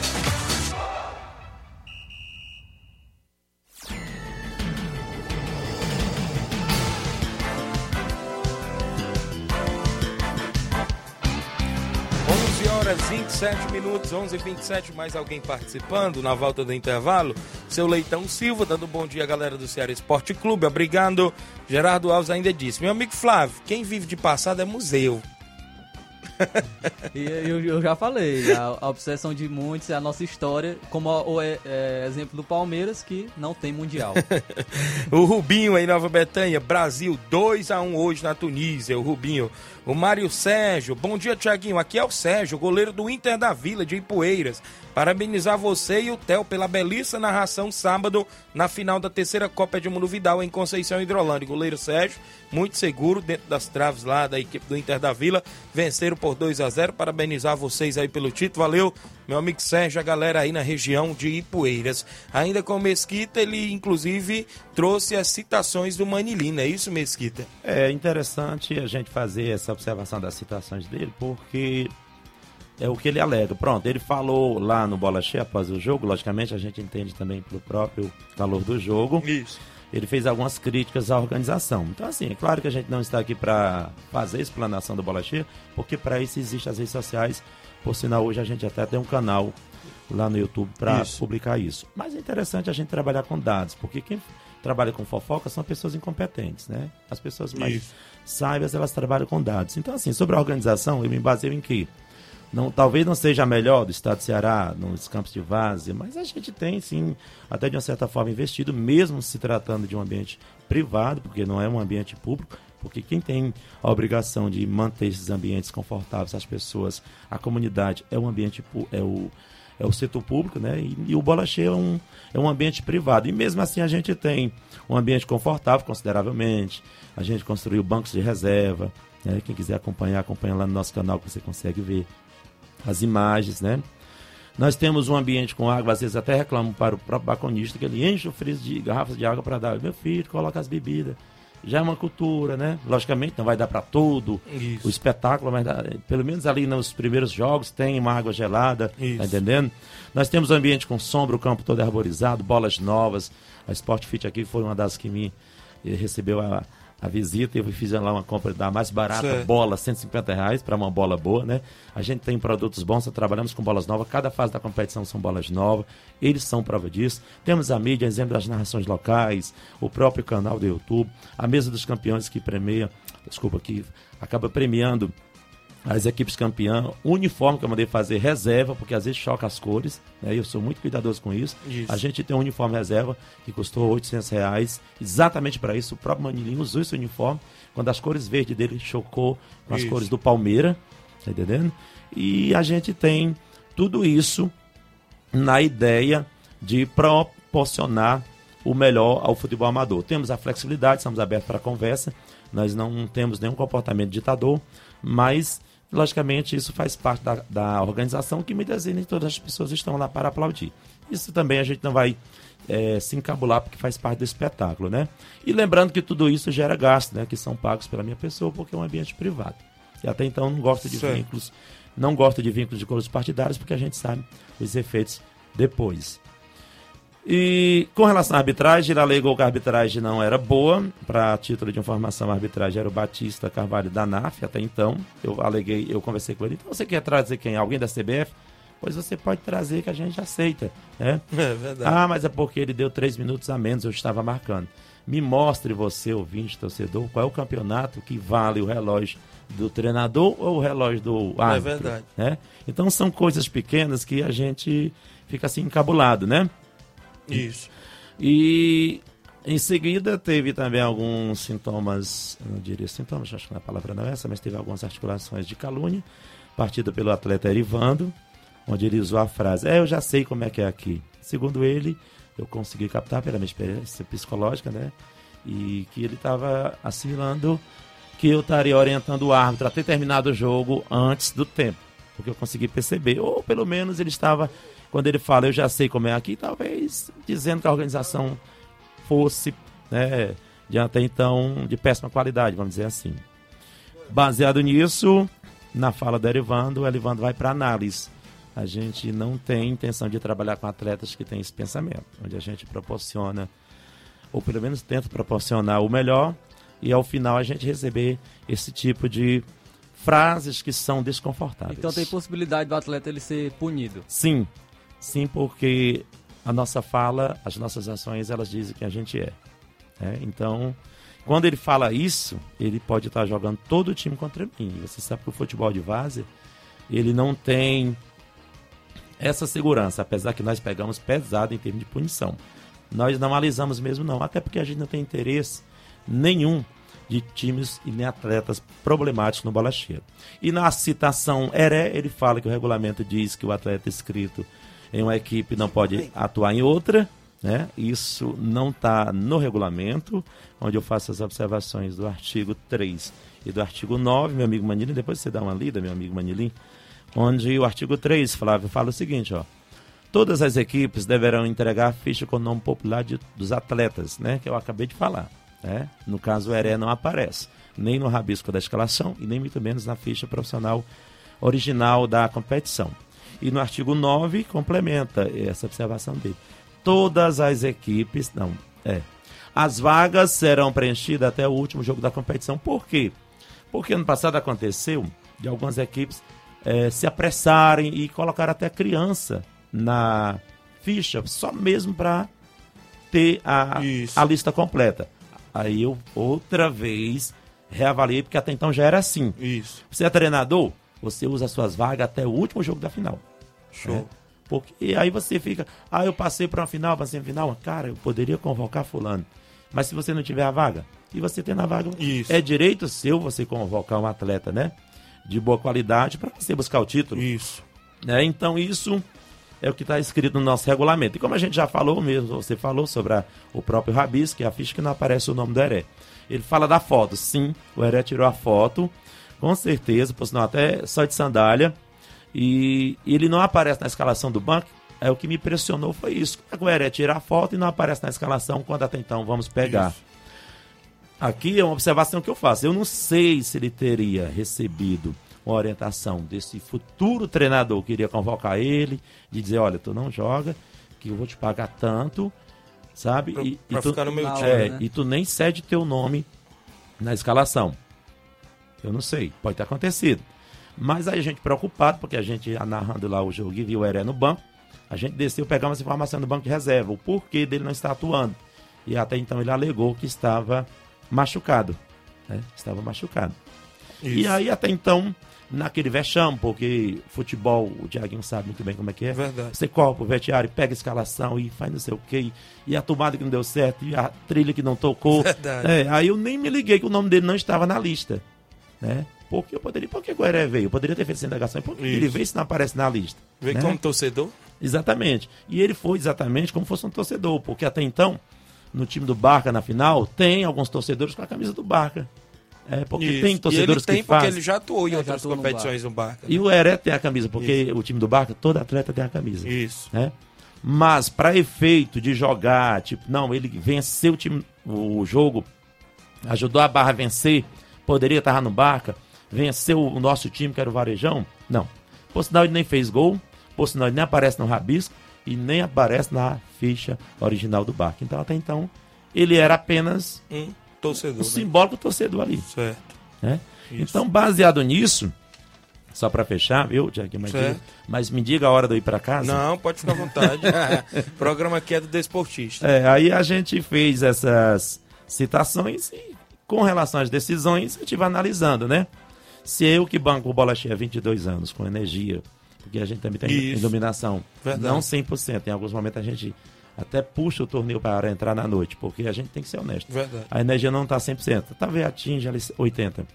S1: 27 minutos, 11 h 27 mais alguém participando na volta do intervalo. Seu Leitão Silva, dando um bom dia galera do Ceará Esporte Clube. Obrigado. Gerardo Alves ainda disse: Meu amigo Flávio, quem vive de passado é museu.
S2: E eu, eu já falei, a, a obsessão de muitos é a nossa história, como o é, é, exemplo do Palmeiras, que não tem Mundial.
S1: O Rubinho em Nova Betânia, Brasil 2 a 1 hoje na Tunísia, o Rubinho. O Mário Sérgio, bom dia Tiaguinho, aqui é o Sérgio, goleiro do Inter da Vila de Ipueiras. Parabenizar você e o Theo pela belíssima narração sábado na final da terceira Copa Edmundo Vidal em Conceição Hidrolândia. Goleiro Sérgio, muito seguro dentro das traves lá da equipe do Inter da Vila, venceram por 2 a 0. Parabenizar vocês aí pelo título. Valeu, meu amigo Sérgio, a galera aí na região de Ipueiras. Ainda com o Mesquita, ele inclusive trouxe as citações do Manilina, é isso, Mesquita?
S5: É interessante a gente fazer essa observação das citações dele, porque é o que ele alega. Pronto, ele falou lá no Bola Cheia após o jogo, logicamente a gente entende também pelo próprio valor do jogo.
S1: Isso.
S5: Ele fez algumas críticas à organização. Então, assim, é claro que a gente não está aqui para fazer explanação do Bola Cheia, porque para isso existem as redes sociais. Por sinal, hoje a gente até tem um canal lá no YouTube para publicar isso. Mas é interessante a gente trabalhar com dados, porque quem trabalha com fofoca são pessoas incompetentes, né? As pessoas mais
S1: Isso.
S5: sábias, elas trabalham com dados. Então, assim, sobre a organização, eu me baseio em que não, talvez não seja a melhor do estado do Ceará, nos campos de várzea, mas a gente tem, sim, até de uma certa forma, investido, mesmo se tratando de um ambiente privado, porque não é um ambiente público, porque quem tem a obrigação de manter esses ambientes confortáveis, as pessoas, a comunidade, é um ambiente, é o, é o setor público, né? E, e o Bola Cheia é um, é um ambiente privado. E mesmo assim a gente tem um ambiente confortável, consideravelmente. A gente construiu bancos de reserva. Né? Quem quiser acompanhar, acompanha lá no nosso canal que você consegue ver as imagens, né? Nós temos um ambiente com água, às vezes até reclamo para o próprio balconista que ele enche o freezer de garrafas de água para dar. Meu filho, coloca as bebidas. já é uma cultura, né? Logicamente não vai dar para todo
S1: Isso.
S5: o espetáculo, mas pelo menos ali nos primeiros jogos tem uma água gelada,
S1: Isso.
S5: tá entendendo? Nós temos um ambiente com sombra, o campo todo arborizado, bolas novas. A Sport Fit aqui foi uma das que me eh, recebeu a, a visita eu fiz lá uma compra da mais barata,
S1: Certo.
S5: bola, 150 reais para uma bola boa, né? A gente tem produtos bons, trabalhamos com bolas novas, cada fase da competição são bolas novas, eles são prova disso. Temos a mídia, exemplo das narrações locais, o próprio canal do YouTube, a mesa dos campeões que premia, desculpa, que acaba premiando as equipes campeãs, o uniforme que eu mandei fazer reserva, porque às vezes choca as cores, né? Eu sou muito cuidadoso com isso.
S1: Isso.
S5: A gente tem um uniforme reserva que custou 800 reais, exatamente para isso. O próprio Manilinho usou esse uniforme, quando as cores verdes dele chocou com as
S1: Isso.
S5: cores do Palmeira, tá entendendo? E a gente tem tudo isso na ideia de proporcionar o melhor ao futebol amador. Temos a flexibilidade, estamos abertos para conversa, nós não temos nenhum comportamento ditador, mas, logicamente, isso faz parte da, da organização que muitas vezes nem todas as pessoas estão lá para aplaudir. Isso também a gente não vai eh, se encabular porque faz parte do espetáculo, né? E lembrando que tudo isso gera gastos, né? Que são pagos pela minha pessoa porque é um ambiente privado. E até então não gosto de
S1: Certo.
S5: vínculos, não gosto de vínculos de cores partidários porque a gente sabe os efeitos depois. E com relação à arbitragem, ele alegou que a arbitragem não era boa. Para título de informação, a arbitragem era o Batista Carvalho da NAF até então. Eu aleguei, eu conversei com ele. Então você quer trazer quem? Alguém da CBF? Pois você pode trazer que a gente aceita. Né?
S1: É verdade.
S5: Ah, mas é porque ele deu três minutos a menos, eu estava marcando. Me mostre você, ouvinte, torcedor, qual é o campeonato que vale o relógio do treinador ou o relógio do árbitro.
S1: verdade.
S5: Né? Então são coisas pequenas que a gente fica assim encabulado, né?
S1: Isso.
S5: E em seguida teve também alguns sintomas, não diria sintomas, acho que a palavra não é essa, mas teve algumas articulações de calúnia, partida pelo atleta Erivando, onde ele usou a frase, é, eu já sei como é que é aqui. Segundo ele, eu consegui captar pela minha experiência psicológica, né? E que ele estava assimilando que eu estaria orientando o árbitro a ter terminado o jogo antes do tempo. Porque eu consegui perceber. Ou pelo menos ele estava, quando ele fala, eu já sei como é aqui, talvez dizendo que a organização fosse, né, de até então, de péssima qualidade, vamos dizer assim. Baseado nisso, na fala do Erivando, o Erivando vai para análise. A gente não tem intenção de trabalhar com atletas que têm esse pensamento, onde a gente proporciona, ou pelo menos tenta proporcionar o melhor, e ao final a gente receber esse tipo de frases que são desconfortáveis.
S2: Então tem possibilidade do atleta ele ser punido.
S5: Sim, sim, porque a nossa fala, as nossas ações, elas dizem que a gente é. né? Então, quando ele fala isso, ele pode estar jogando todo o time contra mim. Você sabe que o futebol de várzea, ele não tem essa segurança, apesar que nós pegamos pesado em termos de punição. Nós não alisamos mesmo não, até porque a gente não tem interesse nenhum de times e nem atletas problemáticos no bola cheia. E na citação Heré, ele fala que o regulamento diz que o atleta inscrito em uma equipe não pode atuar em outra, né? Isso não está no regulamento, onde eu faço as observações do artigo 3 e do artigo 9, meu amigo Manilim, depois você dá uma lida, meu amigo Manilim, onde o artigo 3, Flávio, fala o seguinte, ó. Todas as equipes deverão entregar a ficha com o nome popular de- dos atletas, né? Que eu acabei de falar. Né? No caso, o Heré não aparece, nem no rabisco da escalação e nem muito menos na ficha profissional original da competição. E no artigo 9 complementa essa observação dele. Todas as equipes, não, é. As vagas serão preenchidas até o último jogo da competição. Por quê? Porque ano passado aconteceu de algumas equipes eh, se apressarem e colocar até criança na ficha, só mesmo para ter a,
S1: Isso.
S5: a lista completa. Aí eu outra vez reavaliei, porque até então já era assim.
S1: Isso.
S5: Você é treinador, você usa as suas vagas até o último jogo da final.
S1: Show.
S5: né? Porque e aí você fica, ah, eu passei para uma final, passei uma final, cara, eu poderia convocar fulano. Mas se você não tiver a vaga, e você tem na vaga,
S1: Isso.
S5: é direito seu você convocar um atleta, né? De boa qualidade para você buscar o título.
S1: Isso.
S5: né? Então isso é o que está escrito no nosso regulamento. E como a gente já falou mesmo, você falou sobre a- o próprio Rabis, que é a ficha que não aparece o nome do Heré. Ele fala da foto. Sim, o Heré tirou a foto, com certeza, por sinal até só de sandália. E ele não aparece na escalação do banco. É o que me impressionou foi isso. Como é que o Heré tira a foto e não aparece na escalação quando até então vamos pegar.
S1: Isso.
S5: aqui é uma observação que eu faço. Eu não sei se ele teria recebido uma orientação desse futuro treinador que iria convocar ele, de dizer, olha, tu não joga, que eu vou te pagar tanto, sabe?
S1: Pra,
S5: e,
S1: pra
S5: e tu,
S1: ficar no meu
S2: na
S1: time.
S5: é,
S2: né?
S5: e tu nem cede teu nome na escalação. Eu não sei, pode ter acontecido. Mas aí a gente preocupado, porque a gente ia narrando lá o jogo e viu o Heré no banco, a gente desceu, pegamos essa informação no banco de reserva, o porquê dele não estar atuando. E até então ele alegou que estava machucado. né? Estava machucado. E
S1: Isso.
S5: aí até então, naquele vexame, porque futebol, o Diaguinho sabe muito bem como é que é.
S1: Verdade.
S5: Você copa o vestiário, pega a escalação e faz não sei o quê. E a tomada que não deu certo, e a trilha que não tocou.
S1: Verdade.
S5: É, aí eu nem me liguei que o nome dele não estava na lista. Né? Porque eu poderia. Por que o Gueré veio? Eu poderia ter feito essa indagação. Por que
S1: Isso.
S5: ele veio se não aparece na lista?
S1: Vê
S5: né?
S1: como torcedor?
S5: Exatamente. E ele foi exatamente como fosse um torcedor, porque até então, no time do Barca na final, tem alguns torcedores com a camisa do Barca. É, porque
S1: Isso.
S5: tem torcedores
S1: ele tem
S5: que
S1: porque
S5: fazem.
S1: ele já atuou em
S2: É,
S1: outras
S2: atuou no
S1: competições no Barca.
S5: E o Heré tem a camisa, porque o time do Barca, todo atleta tem a camisa.
S1: Isso.
S5: Né? Mas para efeito de jogar, tipo, não, ele venceu o time, o jogo, ajudou a Barra a vencer, poderia estar no Barca, venceu o nosso time, que era o Varejão? Não. Por sinal, ele nem fez gol, por sinal, ele nem aparece no rabisco e nem aparece na ficha original do Barca. Então, até então, ele era apenas
S1: Um torcedor.
S5: um
S1: né?
S5: simbólico torcedor ali.
S1: Certo.
S5: Né? Então, baseado nisso, só para fechar, viu, Jack? Mas, mas me diga a hora de eu ir para casa.
S1: Não, pode ficar à vontade. o programa aqui é do desportista.
S5: É, aí a gente fez essas citações e, com relação às decisões, a gente vai analisando, né? Se eu que banco o bola cheia há 22 anos com energia, porque a gente também tem
S1: Isso.
S5: iluminação,
S1: Verdade.
S5: não 100%, em alguns momentos a gente até puxa o torneio para entrar na noite, porque a gente tem que ser honesto.
S1: Verdade.
S5: A energia não está 100%, talvez atinja ali 80%.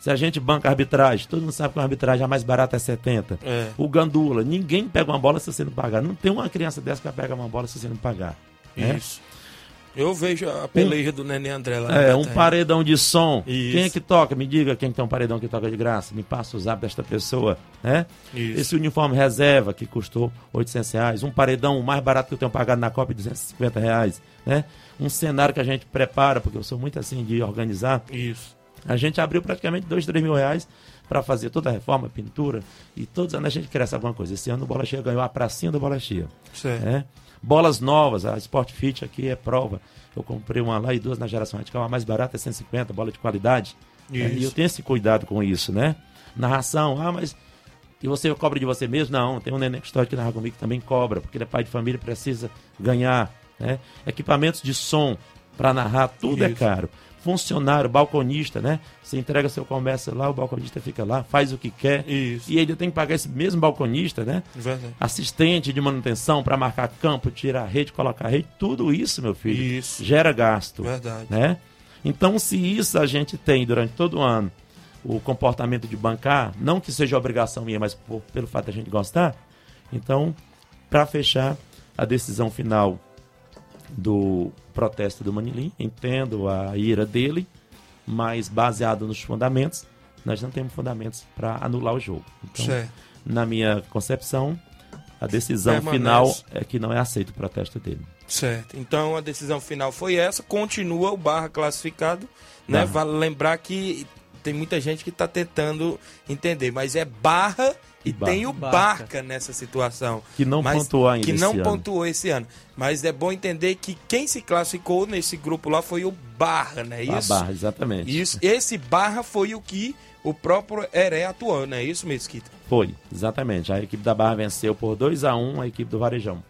S5: Se a gente banca arbitragem, todo mundo sabe que a arbitragem a mais barata é 70%.
S1: É.
S5: O gandula, ninguém pega uma bola se você não pagar. Não tem uma criança dessa que vai pegar uma bola se você não pagar. né?
S1: Eu vejo a peleja do Nenê André lá.
S5: É, um paredão de som.
S1: Isso.
S5: Quem é que toca? Me diga quem tem um paredão que toca de graça. Me passa o zap desta pessoa, né?
S1: Isso.
S5: Esse uniforme reserva que custou 800 reais. Um paredão mais barato que eu tenho pagado na Copa, 250 reais, né? Um cenário que a gente prepara, porque eu sou muito assim de organizar.
S1: Isso.
S5: A gente abriu praticamente 2, 3 mil reais para fazer toda a reforma, pintura e todos os anos a gente cresce alguma coisa. Esse ano o Bola Cheia ganhou a pracinha do Bola Cheia. Né? Bolas novas, a Sport Fit aqui é prova. Eu comprei uma lá e duas na geração radical, a mais barata é 150, bola de qualidade. né? E eu tenho esse cuidado com isso, né? Narração, ah, mas. E você cobra de você mesmo? Não, tem um neném que está aqui narra comigo que também cobra, porque ele é pai de família e precisa ganhar. Né? Equipamentos de som para narrar, tudo é
S1: Isso.
S5: caro. Funcionário, balconista, né? Você entrega seu comércio lá, o balconista fica lá, faz o que quer.
S1: Isso.
S5: E ele tem que pagar esse mesmo balconista, né?
S1: Verdade.
S5: assistente de manutenção para marcar campo, tirar rede, colocar rede, tudo isso, meu filho,
S1: Isso.
S5: gera gasto,
S1: Verdade.
S5: né? Então, se isso a gente tem durante todo o ano, o comportamento de bancar, não que seja obrigação minha, mas por- pelo fato da gente gostar, então, para fechar a decisão final do protesto do Manilim, entendo a ira dele, mas baseado nos fundamentos, nós não temos fundamentos para anular o jogo. Então,
S1: Certo.
S5: na minha concepção, a decisão
S1: Permanece.
S5: final é que não é aceito o protesto dele.
S1: Certo. Então a decisão final foi essa. Continua o Barra classificado. Né?
S5: Barra.
S1: Vale lembrar que tem muita gente que está tentando entender, mas é Barra e
S5: Barra.
S1: tem o
S2: Barca.
S1: Barca nessa situação.
S5: Que não
S1: Mas-
S5: pontuou ainda
S1: Que
S5: esse
S1: não
S5: ano.
S1: pontuou esse ano. Mas é bom entender que quem se classificou nesse grupo lá foi o Barra, né?
S5: A
S1: Isso.
S5: barra, exatamente.
S1: Isso. Esse Barra foi o que o próprio Heré atuou, não é isso, Mesquita?
S5: Foi, exatamente. A equipe da Barra venceu por 2 a 1 a equipe do Varejão.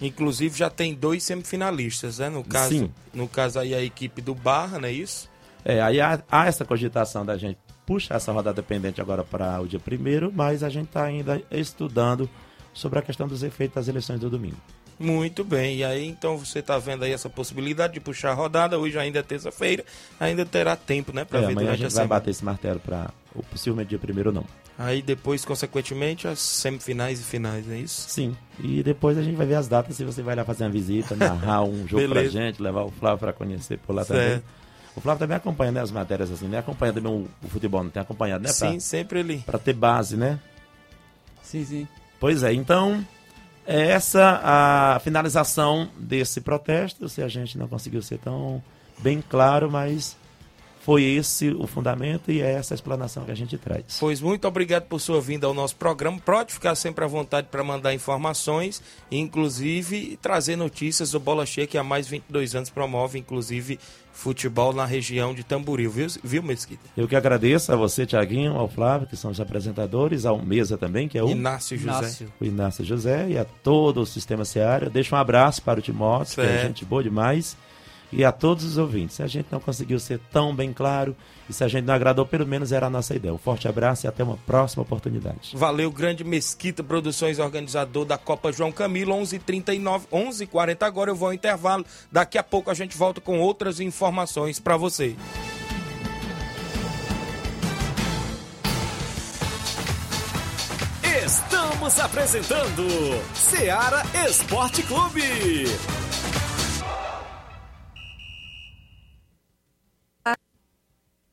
S1: Inclusive já tem dois semifinalistas, né? No caso,
S5: Sim.
S1: no caso aí a equipe do Barra, não é isso?
S5: É, aí há, há essa cogitação da gente puxar essa rodada pendente agora para o dia primeiro, mas a gente está ainda estudando sobre a questão dos efeitos das eleições do domingo.
S1: Muito bem. E aí então você está vendo aí essa possibilidade de puxar a rodada. Hoje ainda é terça-feira, ainda terá tempo, né, para
S5: É,
S1: ver
S5: amanhã a
S1: durante a,
S5: gente vai
S1: semana.
S5: bater esse martelo para o possivelmente dia primeiro não.
S1: Aí depois, consequentemente, as semifinais e finais, é isso?
S5: Sim. E depois a gente vai ver as datas se você vai lá fazer uma visita, narrar um jogo pra gente, levar o Flávio para conhecer por lá
S1: Certo.
S5: também. O Flávio também acompanha né, as matérias assim, né? Acompanha também o, o futebol, não tem acompanhado, né? Pra-
S1: Sim, sempre ali.
S5: Pra ter base, né?
S2: Sim, sim.
S5: Pois é, então, é essa a finalização desse protesto. Se a gente não conseguiu ser tão bem claro, mas foi esse o fundamento e é essa a explanação que a gente traz.
S1: Pois muito obrigado por sua vinda ao nosso programa. Pode ficar sempre à vontade para mandar informações, inclusive trazer notícias do Bola Cheia, que há mais de 22 anos promove, inclusive, futebol na região de Tamboril, viu, viu Mesquita?
S5: Eu que agradeço a você, Tiaguinho, ao Flávio, que são os apresentadores, ao Mesa também, que é o
S1: Inácio José. Inácio.
S5: O Inácio José e a todo o Sistema Seara. Deixa um abraço para o Timóteo, certo. que é gente boa demais e a todos os ouvintes. Se a gente não conseguiu ser tão bem claro e se a gente não agradou, pelo menos era a nossa ideia. Um forte abraço e até uma próxima oportunidade.
S1: Valeu, Grande Mesquita Produções, organizador da Copa João Camilo, 11h39, 11h40. Agora eu vou ao intervalo. Daqui a pouco a gente volta com outras informações para você.
S3: Estamos apresentando Seara Esporte Clube.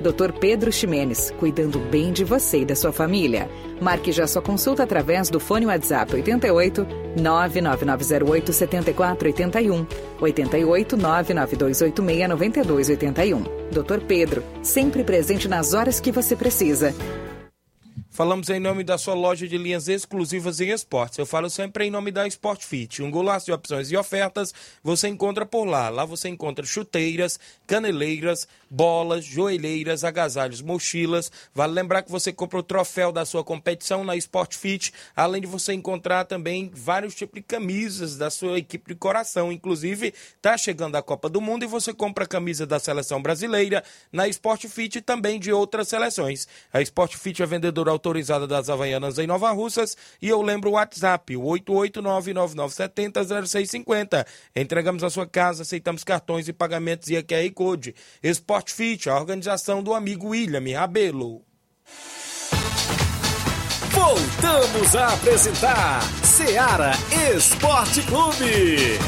S6: Dr. Pedro Ximenes, cuidando bem de você e da sua família. Marque já sua consulta através do fone WhatsApp 88 99908 7481 88 99286 9281. Dr. Pedro, sempre presente nas horas que você precisa.
S1: Falamos em nome da sua loja de linhas exclusivas em esportes. Eu falo sempre em nome da Sport Fit. Um golaço de opções e ofertas você encontra por lá. Lá você encontra chuteiras, caneleiras, bolas, joelheiras, agasalhos, mochilas. Vale lembrar que você compra o troféu da sua competição na Sport Fit, além de você encontrar também vários tipos de camisas da sua equipe de coração. Inclusive, está chegando a Copa do Mundo e você compra a camisa da seleção brasileira na Sport Fit e também de outras seleções. A Sport Fit é vendedora autorizada das Havaianas em Nova Russas. E eu lembro o WhatsApp, o 889-9970-0650. Entregamos a sua casa, aceitamos cartões e pagamentos e a QR Code. Sport Fit, a organização do amigo William Rabelo.
S3: Voltamos a apresentar Seara Esporte Clube.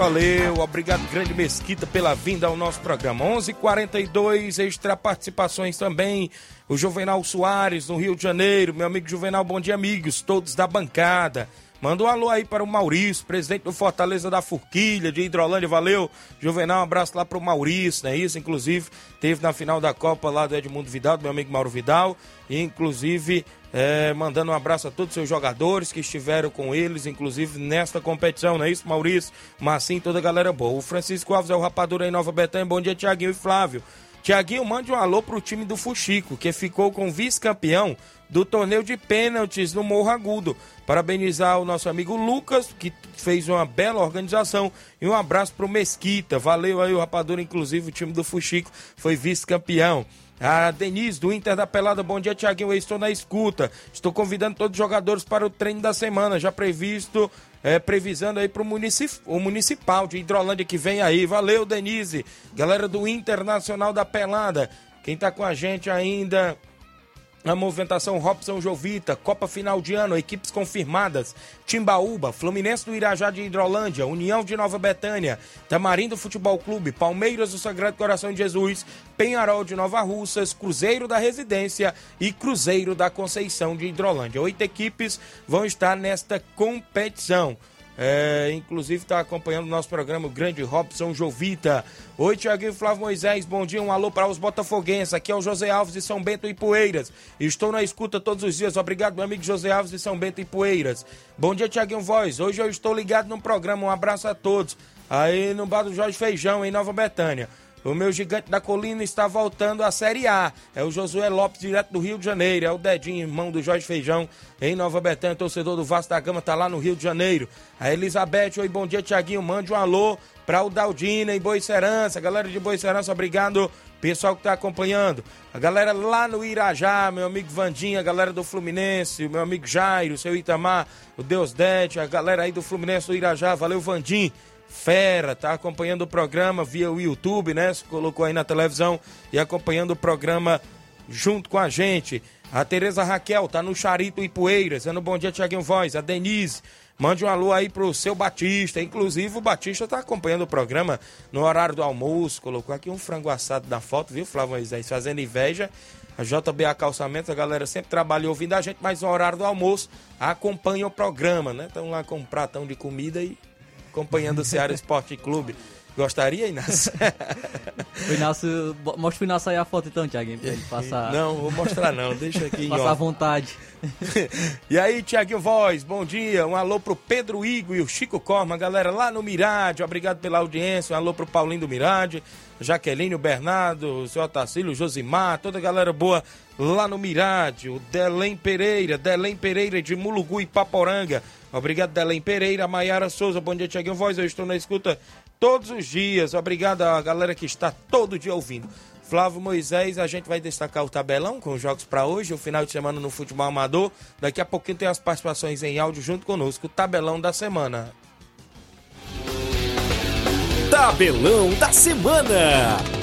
S1: Valeu, obrigado Grande Mesquita pela vinda ao nosso programa. 11:42 extra participações também. O Juvenal Soares no Rio de Janeiro, meu amigo Juvenal, bom dia amigos, todos da bancada. Manda um alô aí para o Maurício, presidente do Fortaleza da Forquilha, de Hidrolândia. Valeu, Juvenal. Um abraço lá para o Maurício, não é isso? Inclusive, teve na final da Copa lá do Edmundo Vidal, do meu amigo Mauro Vidal. E, inclusive, é, mandando um abraço a todos os seus jogadores que estiveram com eles, inclusive nesta competição, não é isso, Maurício? Massim, toda a galera boa. O Francisco Alves é o rapadura em Nova Betânia. Bom dia, Tiaguinho e Flávio. Tiaguinho, mande um alô pro time do Fuxico, que ficou com vice-campeão do torneio de pênaltis no Morro Agudo. Parabenizar o nosso amigo Lucas, que fez uma bela organização. E um abraço pro Mesquita. Valeu aí o rapadura, inclusive o time do Fuxico foi vice-campeão. A Denise, do Inter da Pelada, bom dia, Tiaguinho. Estou na escuta. Estou convidando todos os jogadores para o treino da semana, já previsto, é, previsando aí para o municip, o municipal de Hidrolândia que vem aí. Valeu, Denise. Galera do Internacional da Pelada. Quem está com a gente ainda a movimentação Robson Jovita, Copa Final de Ano, equipes confirmadas: Timbaúba, Fluminense do Irajá de Hidrolândia, União de Nova Betânia, Tamarindo Futebol Clube, Palmeiras do Sagrado Coração de Jesus, Penharol de Nova Russas, Cruzeiro da Residência e Cruzeiro da Conceição de Hidrolândia. Oito equipes vão estar nesta competição. É, inclusive está acompanhando o nosso programa o grande Robson Jovita. Oi, Tiaguinho Flávio Moisés, bom dia, um alô para os botafoguenses. Aqui é o José Alves de São Bento e Poeiras. Estou na escuta todos os dias. Obrigado, meu amigo José Alves de São Bento e Poeiras. Bom dia, Tiaguinho Voz. Hoje eu estou ligado no programa. Um abraço a todos. Aí no bar do Jorge Feijão, em Nova Betânia. O meu gigante da colina está voltando à Série A. É o Josué Lopes, direto do Rio de Janeiro. É o Dedinho, irmão do Jorge Feijão, em Nova Betânia. Torcedor do Vasco da Gama, tá lá no Rio de Janeiro. A Elizabeth, oi, bom dia, Tiaguinho. Mande um alô para o Daldina em Boicerança. Galera de Boicerança, obrigado. Pessoal que tá acompanhando. A galera lá no Irajá, meu amigo Vandinha, a galera do Fluminense, o meu amigo Jairo, seu Itamar, o Deus Dete, a galera aí do Fluminense do Irajá. Valeu, Vandim fera, tá acompanhando o programa via o YouTube, né? Se colocou aí na televisão e acompanhando o programa junto com a gente. A Tereza Raquel tá no Charito Ipueiras, dando bom dia, Tiaguinho Voz. A Denise, mande um alô aí pro seu Batista. Inclusive, o Batista tá acompanhando o programa no horário do almoço. Colocou aqui um frango assado na foto, viu, Flávio Moisés? Fazendo inveja. A JBA Calçamentos, a galera sempre trabalha ouvindo a gente, mas no horário do almoço acompanha o programa, né? Estão lá com um pratão de comida e acompanhando o Ceará Esporte Clube. Gostaria, Inácio?
S2: o Inácio, mostra o Inácio aí a foto então, Tiaguinho, pra ele passar.
S1: Não, vou mostrar não, deixa aqui
S2: Passar à vontade.
S1: e aí, Tiaguinho Voz, bom dia. Um alô pro Pedro Igo e o Chico Corma, galera lá no Mirade. Obrigado pela audiência. Um alô pro Paulinho do Mirade, Jaqueline, o Bernardo, o seu Otacílio, o Josimar, toda a galera boa lá no Mirade. O Delém Pereira, Delém Pereira de Mulugu e Paporanga. Obrigado, Delém Pereira, Maiara Souza, bom dia, Tiaguinho Voz. Eu estou na escuta todos os dias. Obrigado à galera que está todo dia ouvindo. Flávio Moisés, a gente vai destacar o tabelão com os jogos para hoje, o final de semana no futebol amador. Daqui a pouquinho tem as participações em áudio junto conosco, o tabelão da semana.
S3: Tabelão da semana.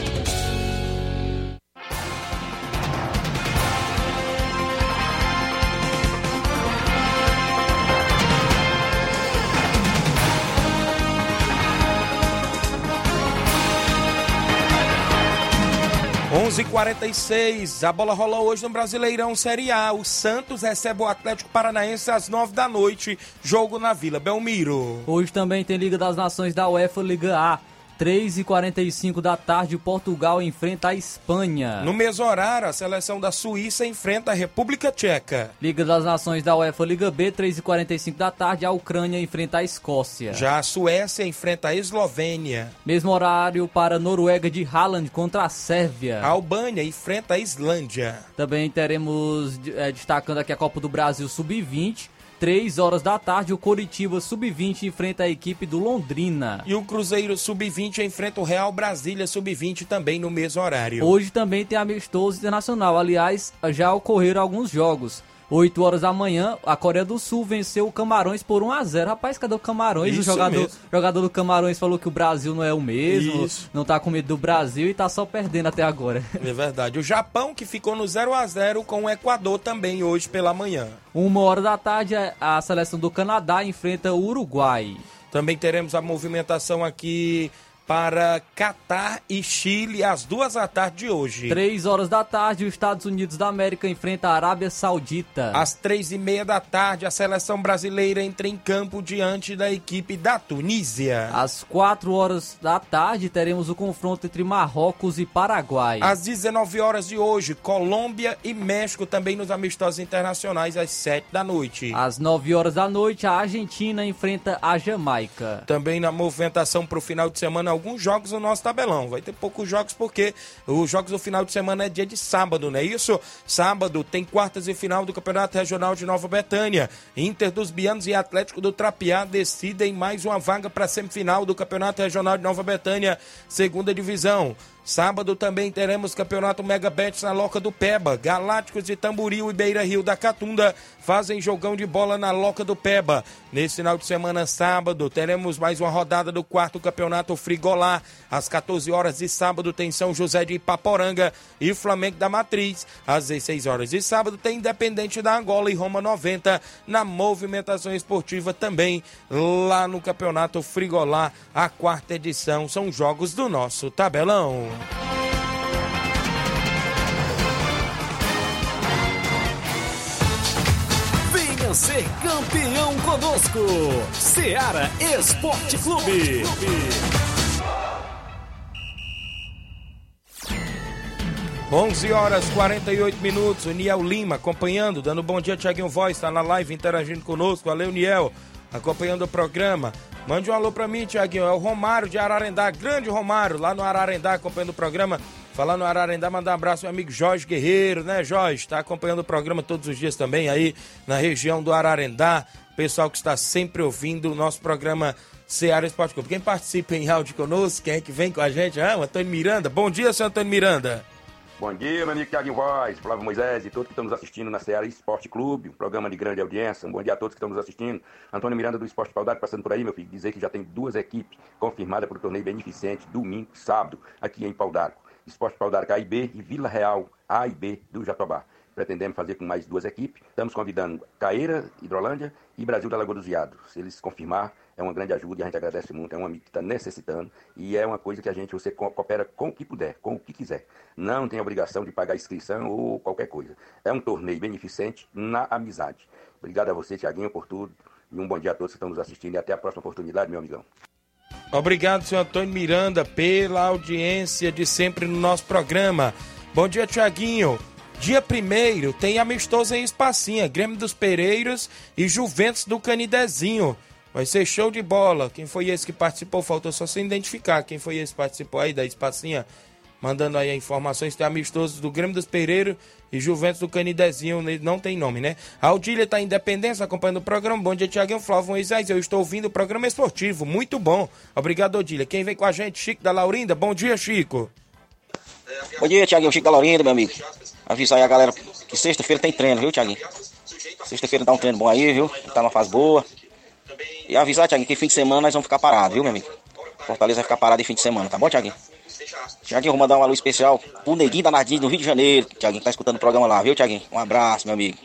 S1: 11:46 a bola rola hoje no Brasileirão Série A. O Santos recebe o Atlético Paranaense às 9 da noite. Jogo na Vila Belmiro.
S2: Hoje também tem Liga das Nações da UEFA Liga A. 3h45 da tarde, Portugal enfrenta a Espanha.
S1: No mesmo horário, a seleção da Suíça enfrenta a República Tcheca.
S2: Liga das Nações da UEFA Liga B, 3h45 da tarde, a Ucrânia enfrenta a Escócia.
S1: Já a Suécia enfrenta a Eslovênia.
S2: Mesmo horário para Noruega de Haaland contra a Sérvia.
S1: A Albânia enfrenta a Islândia.
S2: Também teremos, é, destacando aqui a Copa do Brasil Sub-20. 3 horas da tarde, o Coritiba Sub-20 enfrenta a equipe do Londrina.
S1: E o Cruzeiro Sub-20 enfrenta o Real Brasília Sub-20 também no mesmo horário.
S2: Hoje também tem amistoso internacional. Aliás, já ocorreram alguns jogos. 8 horas da manhã, a Coreia do Sul venceu o Camarões por 1 a 0 Rapaz, cadê o Camarões? Isso o jogador, jogador do Camarões falou que o Brasil não é o mesmo, Isso. não tá com medo do Brasil e tá só perdendo até agora.
S1: É verdade. O Japão que ficou no 0 a 0 com o Equador também hoje pela manhã.
S2: Uma hora da tarde, a seleção do Canadá enfrenta o Uruguai.
S1: Também teremos a movimentação aqui para Catar e Chile às duas da tarde de hoje.
S2: Três horas da tarde, os Estados Unidos da América enfrenta a Arábia Saudita.
S1: Às três e meia da tarde, a seleção brasileira entra em campo diante da equipe da Tunísia.
S2: Às quatro horas da tarde, teremos o confronto entre Marrocos e Paraguai.
S1: Às 19 horas de hoje, Colômbia e México também nos amistosos internacionais às sete da noite.
S2: Às nove horas da noite, a Argentina enfrenta a Jamaica.
S1: Também na movimentação para o final de semana, alguns jogos no nosso tabelão. Vai ter poucos jogos porque os jogos do final de semana é dia de sábado, não é isso? Sábado tem quartas e final do Campeonato Regional de Nova Betânia. Inter dos Bianos e Atlético do Trapiá decidem mais uma vaga para a semifinal do Campeonato Regional de Nova Betânia, segunda divisão. Sábado também teremos campeonato Mega Bet na Loca do Peba. Galácticos de Tamboril e Beira Rio da Catunda fazem jogão de bola na Loca do Peba. Nesse final de semana, sábado, teremos mais uma rodada do quarto campeonato Frigolá. Às 14 horas de sábado tem São José de Ipaporanga e Flamengo da Matriz. Às 16 horas de sábado tem Independente da Angola e Roma 90 na movimentação esportiva também lá no campeonato Frigolá. A quarta edição são jogos do nosso tabelão.
S3: Venha ser campeão conosco, Seara Esporte Clube.
S1: 11 horas 48 minutos. O Niel Lima acompanhando, dando bom dia, Tiaguinho Voz, está na live interagindo conosco. Valeu, Niel, acompanhando o programa. Mande um alô pra mim, Tiaguinho. É o Romário de Ararendá, grande Romário, lá no Ararendá, acompanhando o programa. Falando no Ararendá, mandar um abraço ao meu amigo Jorge Guerreiro, né, Jorge? Está acompanhando o programa todos os dias também aí na região do Ararendá. Pessoal que está sempre ouvindo o nosso programa Ceará Esporte Clube. Quem participa em áudio conosco, quem é que vem com a gente? Ah, o Antônio Miranda. Bom dia, seu Antônio Miranda.
S7: Bom dia, meu amigo Thiago Voz, Flávio Moisés e todos que estão nos assistindo na Ceará Esporte Clube, um programa de grande audiência. Um bom dia a todos que estão nos assistindo. Antônio Miranda do Esporte Paudade passando por aí, meu filho, dizer que já tem duas equipes confirmadas para o torneio beneficente, domingo sábado, aqui em Paudar. Esporte Paudar A e B e Vila Real A e B do Jatobá. Pretendemos fazer com mais duas equipes. Estamos convidando Caeira, Hidrolândia e Brasil da Lagoa dos Viados. Se eles confirmar, é uma grande ajuda e a gente agradece muito. É um amigo que está necessitando e é uma coisa que a gente, você coopera com o que puder, com o que quiser. Não tem obrigação de pagar inscrição ou qualquer coisa. É um torneio beneficente na amizade. Obrigado a você, Tiaguinho, por tudo. E um bom dia a todos que estão nos assistindo e até a próxima oportunidade, meu amigão.
S1: Obrigado, senhor Antônio Miranda, pela audiência de sempre no nosso programa. Bom dia, Tiaguinho. Dia 1 tem amistoso em Espacinha, Grêmio dos Pereiros e Juventus do Canidezinho. Vai ser show de bola. Quem foi esse que participou? Faltou só se identificar. Quem foi esse que participou aí da Espacinha? Mandando aí informações. Tem amistosos do Grêmio dos Pereiros e Juventus do Canidezinho. Não tem nome, né? A Aldília em Independência, acompanhando o programa. Bom dia, Tiaguinho Flávio Moisés. Eu estou ouvindo o programa esportivo. Muito bom. Obrigado, Odília. Quem vem com a gente? Chico da Laurinda. Bom dia, Chico.
S8: Bom dia, Tiaguinho. Chico da Laurinda, meu amigo. Avisar aí a galera que sexta-feira tem treino, viu, Tiaguinho? Sexta-feira dá um treino bom aí, viu? Tá numa fase boa. E avisar, Tiaguinho, que fim de semana nós vamos ficar parados, viu, meu amigo? Fortaleza vai ficar parado em fim de semana, tá bom, Tiaguinho? Tiaguinho, vou mandar uma luz especial pro Neguinho da Nardim do Rio de Janeiro. Tiaguinho tá escutando o programa lá, viu, Tiaguinho? Um abraço, meu amigo.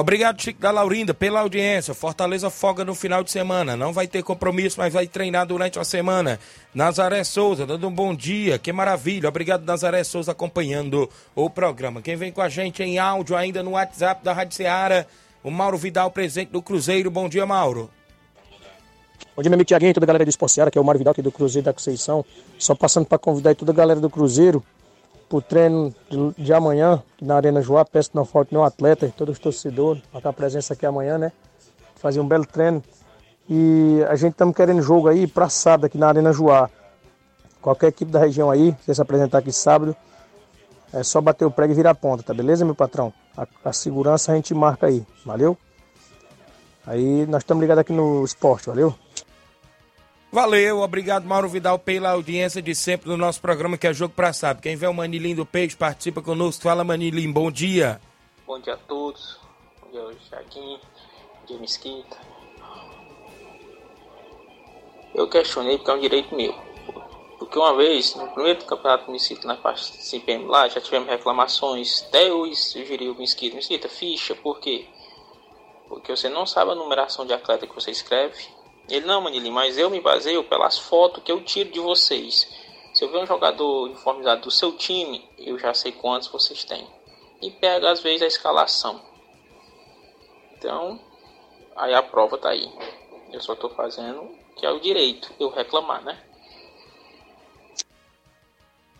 S1: Obrigado, Chico da Laurinda, pela audiência. Fortaleza folga no final de semana. Não vai ter compromisso, mas vai treinar durante a semana. Nazaré Souza, dando um bom dia. Que maravilha. Obrigado, Nazaré Souza, acompanhando o programa. Quem vem com a gente em áudio ainda no WhatsApp da Rádio Seara, o Mauro Vidal, presidente do Cruzeiro. Bom dia, Mauro.
S9: Bom dia, meu amigo Tiaguinho, toda a galera do Esporte Seara, que é o Mauro Vidal aqui do Cruzeiro da Conceição. Só passando para convidar toda a galera do Cruzeiro pro treino de, de amanhã, na Arena Joá. Peço que não falte nenhum atleta, todos os torcedores, marcar presença aqui amanhã, né? Fazer um belo treino. E a gente estamos querendo jogo aí pra sábado aqui na Arena Joá. Qualquer equipe da região aí, se apresentar aqui sábado, é só bater o prego e virar a ponta, tá beleza, meu patrão? A, a segurança a gente marca aí, valeu? Aí nós estamos ligados aqui no esporte, valeu?
S1: Valeu, obrigado Mauro Vidal pela audiência de sempre no nosso programa que é Jogo Pra Sábado. Quem vê o Manilim do Peixe participa conosco. Fala Manilim, bom dia.
S10: Bom dia a todos. Bom dia, Jaquim. Bom dia, Mesquita. Eu questionei porque é um direito meu. Porque uma vez, no primeiro campeonato Mesquita, nós participamos lá, já tivemos reclamações. Até eu sugeri o Mesquita. Mesquita, ficha, por quê? Porque você não sabe a numeração de atleta que você escreve ele, não, Manilim, mas eu me baseio pelas fotos que eu tiro de vocês. Se eu ver um jogador uniformizado do seu time, eu já sei quantos vocês têm. E pega às vezes a escalação. Então, aí a prova tá aí. Eu só tô fazendo que é o direito, eu reclamar, né?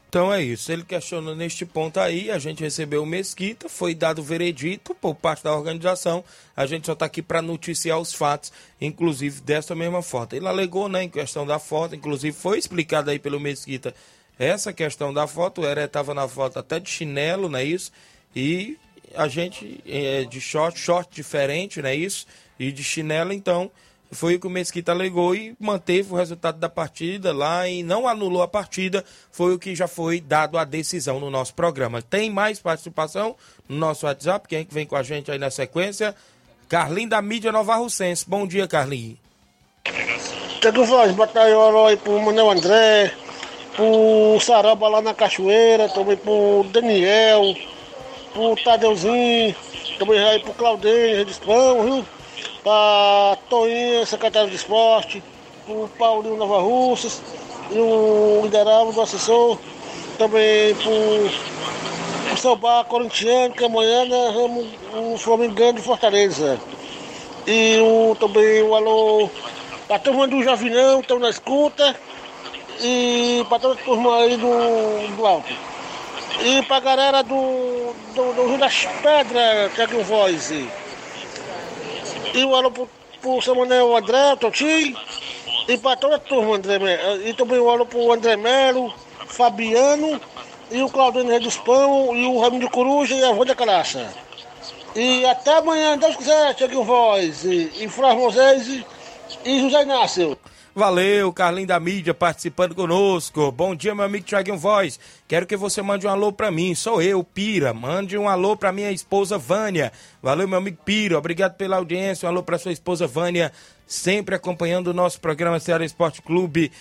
S1: Então é isso. Ele questionou neste ponto aí, a gente recebeu o Mesquita, foi dado veredito por parte da organização. A gente só está aqui para noticiar os fatos, inclusive dessa mesma foto. Ele alegou, né, em questão da foto, inclusive foi explicado aí pelo Mesquita essa questão da foto. O Heré estava na foto até de chinelo, não é isso? E a gente é, de short, short diferente, não é isso? E de chinelo, então foi o que o Mesquita alegou e manteve o resultado da partida lá e não anulou a partida. Foi o que já foi dado a decisão no nosso programa. Tem mais participação no nosso WhatsApp? Quem é vem com a gente aí na sequência? Carlinho da mídia Nova Russense. Bom dia, Carlinho.
S11: Tiago Vaz, batalhou aí pro Manuel André, pro Saraba lá na Cachoeira, também pro Daniel, pro Tadeuzinho, também aí pro Claudinho, Redispão, viu? Para Toinha, secretário de esporte, o Paulinho Nova Russas e o liderável do assessor, também para o seu bar corintiano, que amanhã nós vamos o Flamengo de Fortaleza. E o, também o alô para a turma do Javinão, estão na escuta, e para toda a turma aí do, do Alto. E para a galera do, do, do Rio das Pedras, que é Voz. E o alô pro, pro seu Manel André, Totinho, E para toda a turma, André Melo. E também um alô pro André Melo, Fabiano, e o Claudino Rei dos Pão, e o Raimundo Coruja e a Vânia Caraça. E até amanhã, Deus quiser, Tiaguinho Voz, e, e Flávio Moisés e José Inácio.
S1: Valeu, Carlinho da mídia participando conosco. Bom dia, meu amigo Tiaguinho Voz. Quero que você mande um alô pra mim. Sou eu, Pira. Mande um alô pra minha esposa Vânia. Valeu, meu amigo Pira. Obrigado pela audiência. Um alô pra sua esposa Vânia, sempre acompanhando o nosso programa Ceará Esporte Clube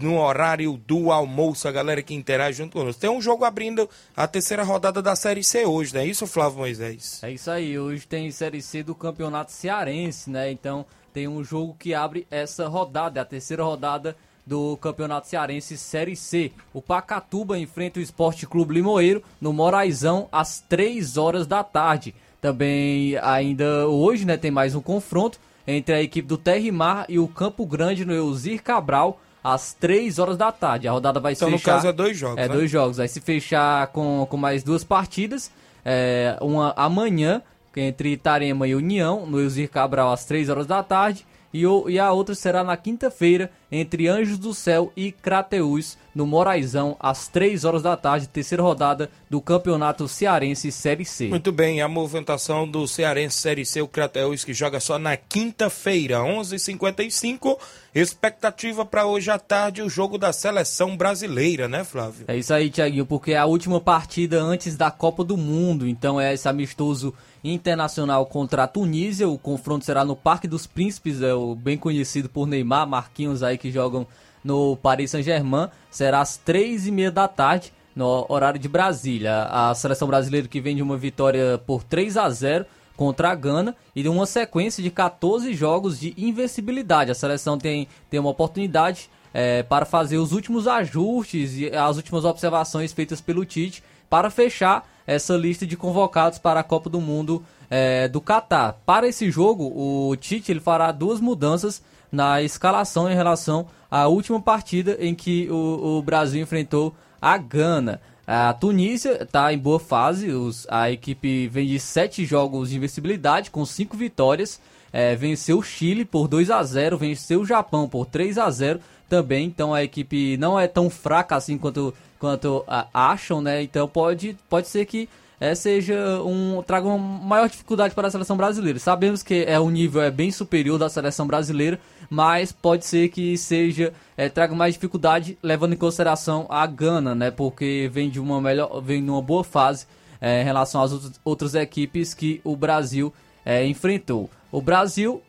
S1: no horário do almoço, a galera que interage junto conosco. Tem um jogo abrindo a terceira rodada da Série C hoje, não é isso, Flávio Moisés?
S2: É isso aí, hoje tem Série C do Campeonato Cearense, né? Então tem um jogo que abre essa rodada, é a terceira rodada do Campeonato Cearense Série C. O Pacatuba enfrenta o Esporte Clube Limoeiro no Moraizão às 3 horas da tarde. Também ainda hoje, né, tem mais um confronto entre a equipe do Terrimar e o Campo Grande no Eusir Cabral às 3 horas da tarde. A rodada vai
S1: Então,
S2: se
S1: no
S2: fechar.
S1: caso, é dois jogos,
S2: É
S1: né?
S2: dois jogos. Vai se fechar com, com mais duas partidas. É, uma amanhã, entre Itarema e União, no Eusir Cabral às 3 horas da tarde. E, o, e a outra será na quinta-feira, entre Anjos do Céu e Crateús, no Moraizão, às 3 horas da tarde, terceira rodada do Campeonato Cearense Série C.
S1: Muito bem, a movimentação do Cearense Série C, o Crateus, que joga só na quinta-feira, 11h55. Expectativa para hoje à tarde, o jogo da seleção brasileira, né, Flávio?
S2: É isso aí, Tiaguinho, porque é a última partida antes da Copa do Mundo. Então é esse amistoso internacional contra a Tunísia. O confronto será no Parque dos Príncipes, é o bem conhecido por Neymar, Marquinhos aí que jogam no Paris Saint-Germain. Será às três e meia da tarde, no horário de Brasília. A seleção brasileira que vem de uma vitória por 3 a 0 contra a Gana e de uma sequência de 14 jogos de invencibilidade. A seleção tem, tem uma oportunidade é, para fazer os últimos ajustes e as últimas observações feitas pelo Tite para fechar essa lista de convocados para a Copa do Mundo é, do Catar. Para esse jogo, o Tite ele fará duas mudanças na escalação em relação à última partida em que o, o Brasil enfrentou a Gana. A Tunísia está em boa fase, os- a equipe vem de sete jogos de invencibilidade, com cinco vitórias. É, venceu o Chile por 2 a 0 venceu o Japão por 3 a 0 também. Então a equipe não é tão fraca assim quanto, quanto ah, acham, né? Então pode, pode ser que é, seja um traga uma maior dificuldade para a seleção brasileira. Sabemos que é o nível é bem superior da seleção brasileira, mas pode ser que seja é, traga mais dificuldade levando em consideração a Gana, né? Porque vem de uma melhor, vem numa boa fase é, em relação às outras- outras equipes que o Brasil é, enfrentou. O Brasil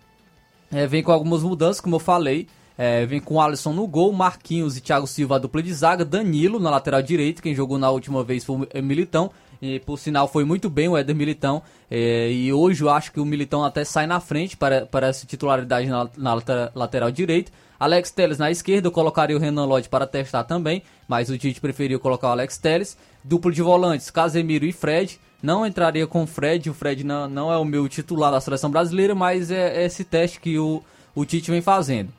S2: é, vem com algumas mudanças, como eu falei. É, vem com Alisson no gol, Marquinhos e Thiago Silva a dupla de zaga, Danilo na lateral direita, quem jogou na última vez foi o eh, Militão. E por sinal foi muito bem o Éder Militão. É, e hoje eu acho que o Militão até sai na frente para, para essa titularidade na, na latera- lateral direita. Alex Teles na esquerda, eu colocaria o Renan Lodge para testar também, mas o Tite preferiu colocar o Alex Teles. Duplo de volantes, Casemiro e Fred. Não entraria com o Fred, o Fred não, não é o meu titular da seleção brasileira, mas é, é esse teste que o, o Tite vem fazendo.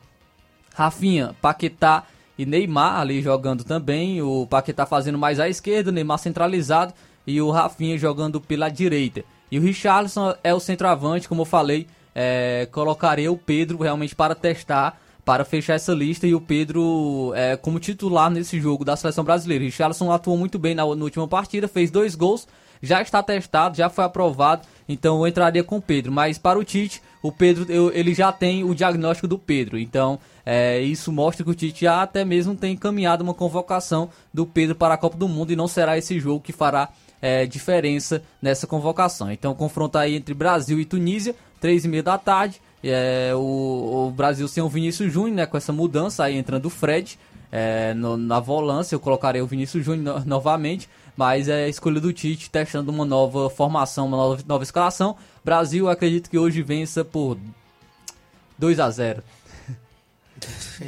S2: Rafinha, Paquetá e Neymar ali jogando também. O Paquetá fazendo mais à esquerda, o Neymar centralizado e o Rafinha jogando pela direita. E o Richarlison é o centroavante, como eu falei. É, colocaria o Pedro realmente para testar, para fechar essa lista. E o Pedro é, como titular nesse jogo da seleção brasileira. O Richarlison atuou muito bem na, na última partida, fez dois gols. Já está testado, já foi aprovado, então eu entraria com o Pedro. Mas para o Tite, o Pedro eu- ele já tem o diagnóstico do Pedro. Então é, isso mostra que o Tite já até mesmo tem encaminhado uma convocação do Pedro para a Copa do Mundo e não será esse jogo que fará é, diferença nessa convocação. Então confronto aí entre Brasil e Tunísia, três e meia da tarde. É, o, o Brasil sem o Vinícius Júnior, né, com essa mudança aí entrando o Fred é, no- na volância, eu colocarei o Vinícius Júnior no- novamente, mas é a escolha do Tite testando uma nova formação, uma nova, nova escalação. Brasil, acredito que hoje vença por 2 a 0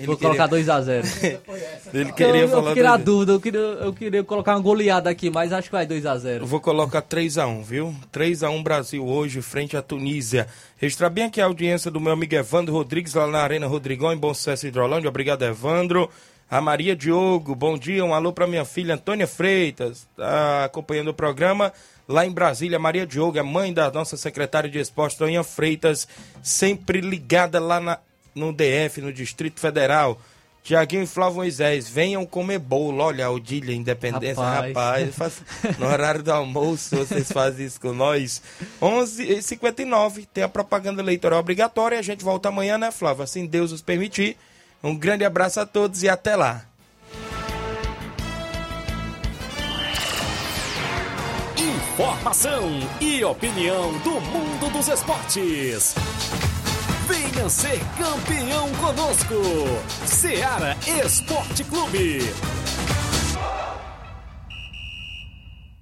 S2: Vou
S1: queria-
S2: colocar 2 a 0
S1: Ele queria
S2: eu,
S1: falar
S2: eu na
S1: do-
S2: dúvida, eu queria, eu queria colocar uma goleada aqui, mas acho que vai 2 a 0
S1: Eu vou colocar 3x1, viu? 3x1 Brasil hoje, frente à Tunísia. Registrar bem aqui a audiência do meu amigo Evandro Rodrigues, lá na Arena Rodrigão, em Bom Sucesso Hidrolândia. Obrigado, Evandro. A Maria Diogo, bom dia. Um alô para minha filha Antônia Freitas, tá acompanhando o programa lá em Brasília. Maria Diogo, é mãe da nossa secretária de esporte, Toninha Freitas, sempre ligada lá na no DF, no Distrito Federal. Tiaguinho e Flávio Moisés, venham comer bolo. Olha, o Dília Independência,
S2: Rapaz.
S1: rapaz. faz- no horário do almoço, vocês fazem isso com nós. 11h59, tem a propaganda eleitoral obrigatória. A gente volta amanhã, né, Flávio? Assim Deus nos permitir. Um grande abraço a todos e até lá.
S3: Informação e opinião do mundo dos esportes. Venha ser campeão conosco. Seara Esporte Clube.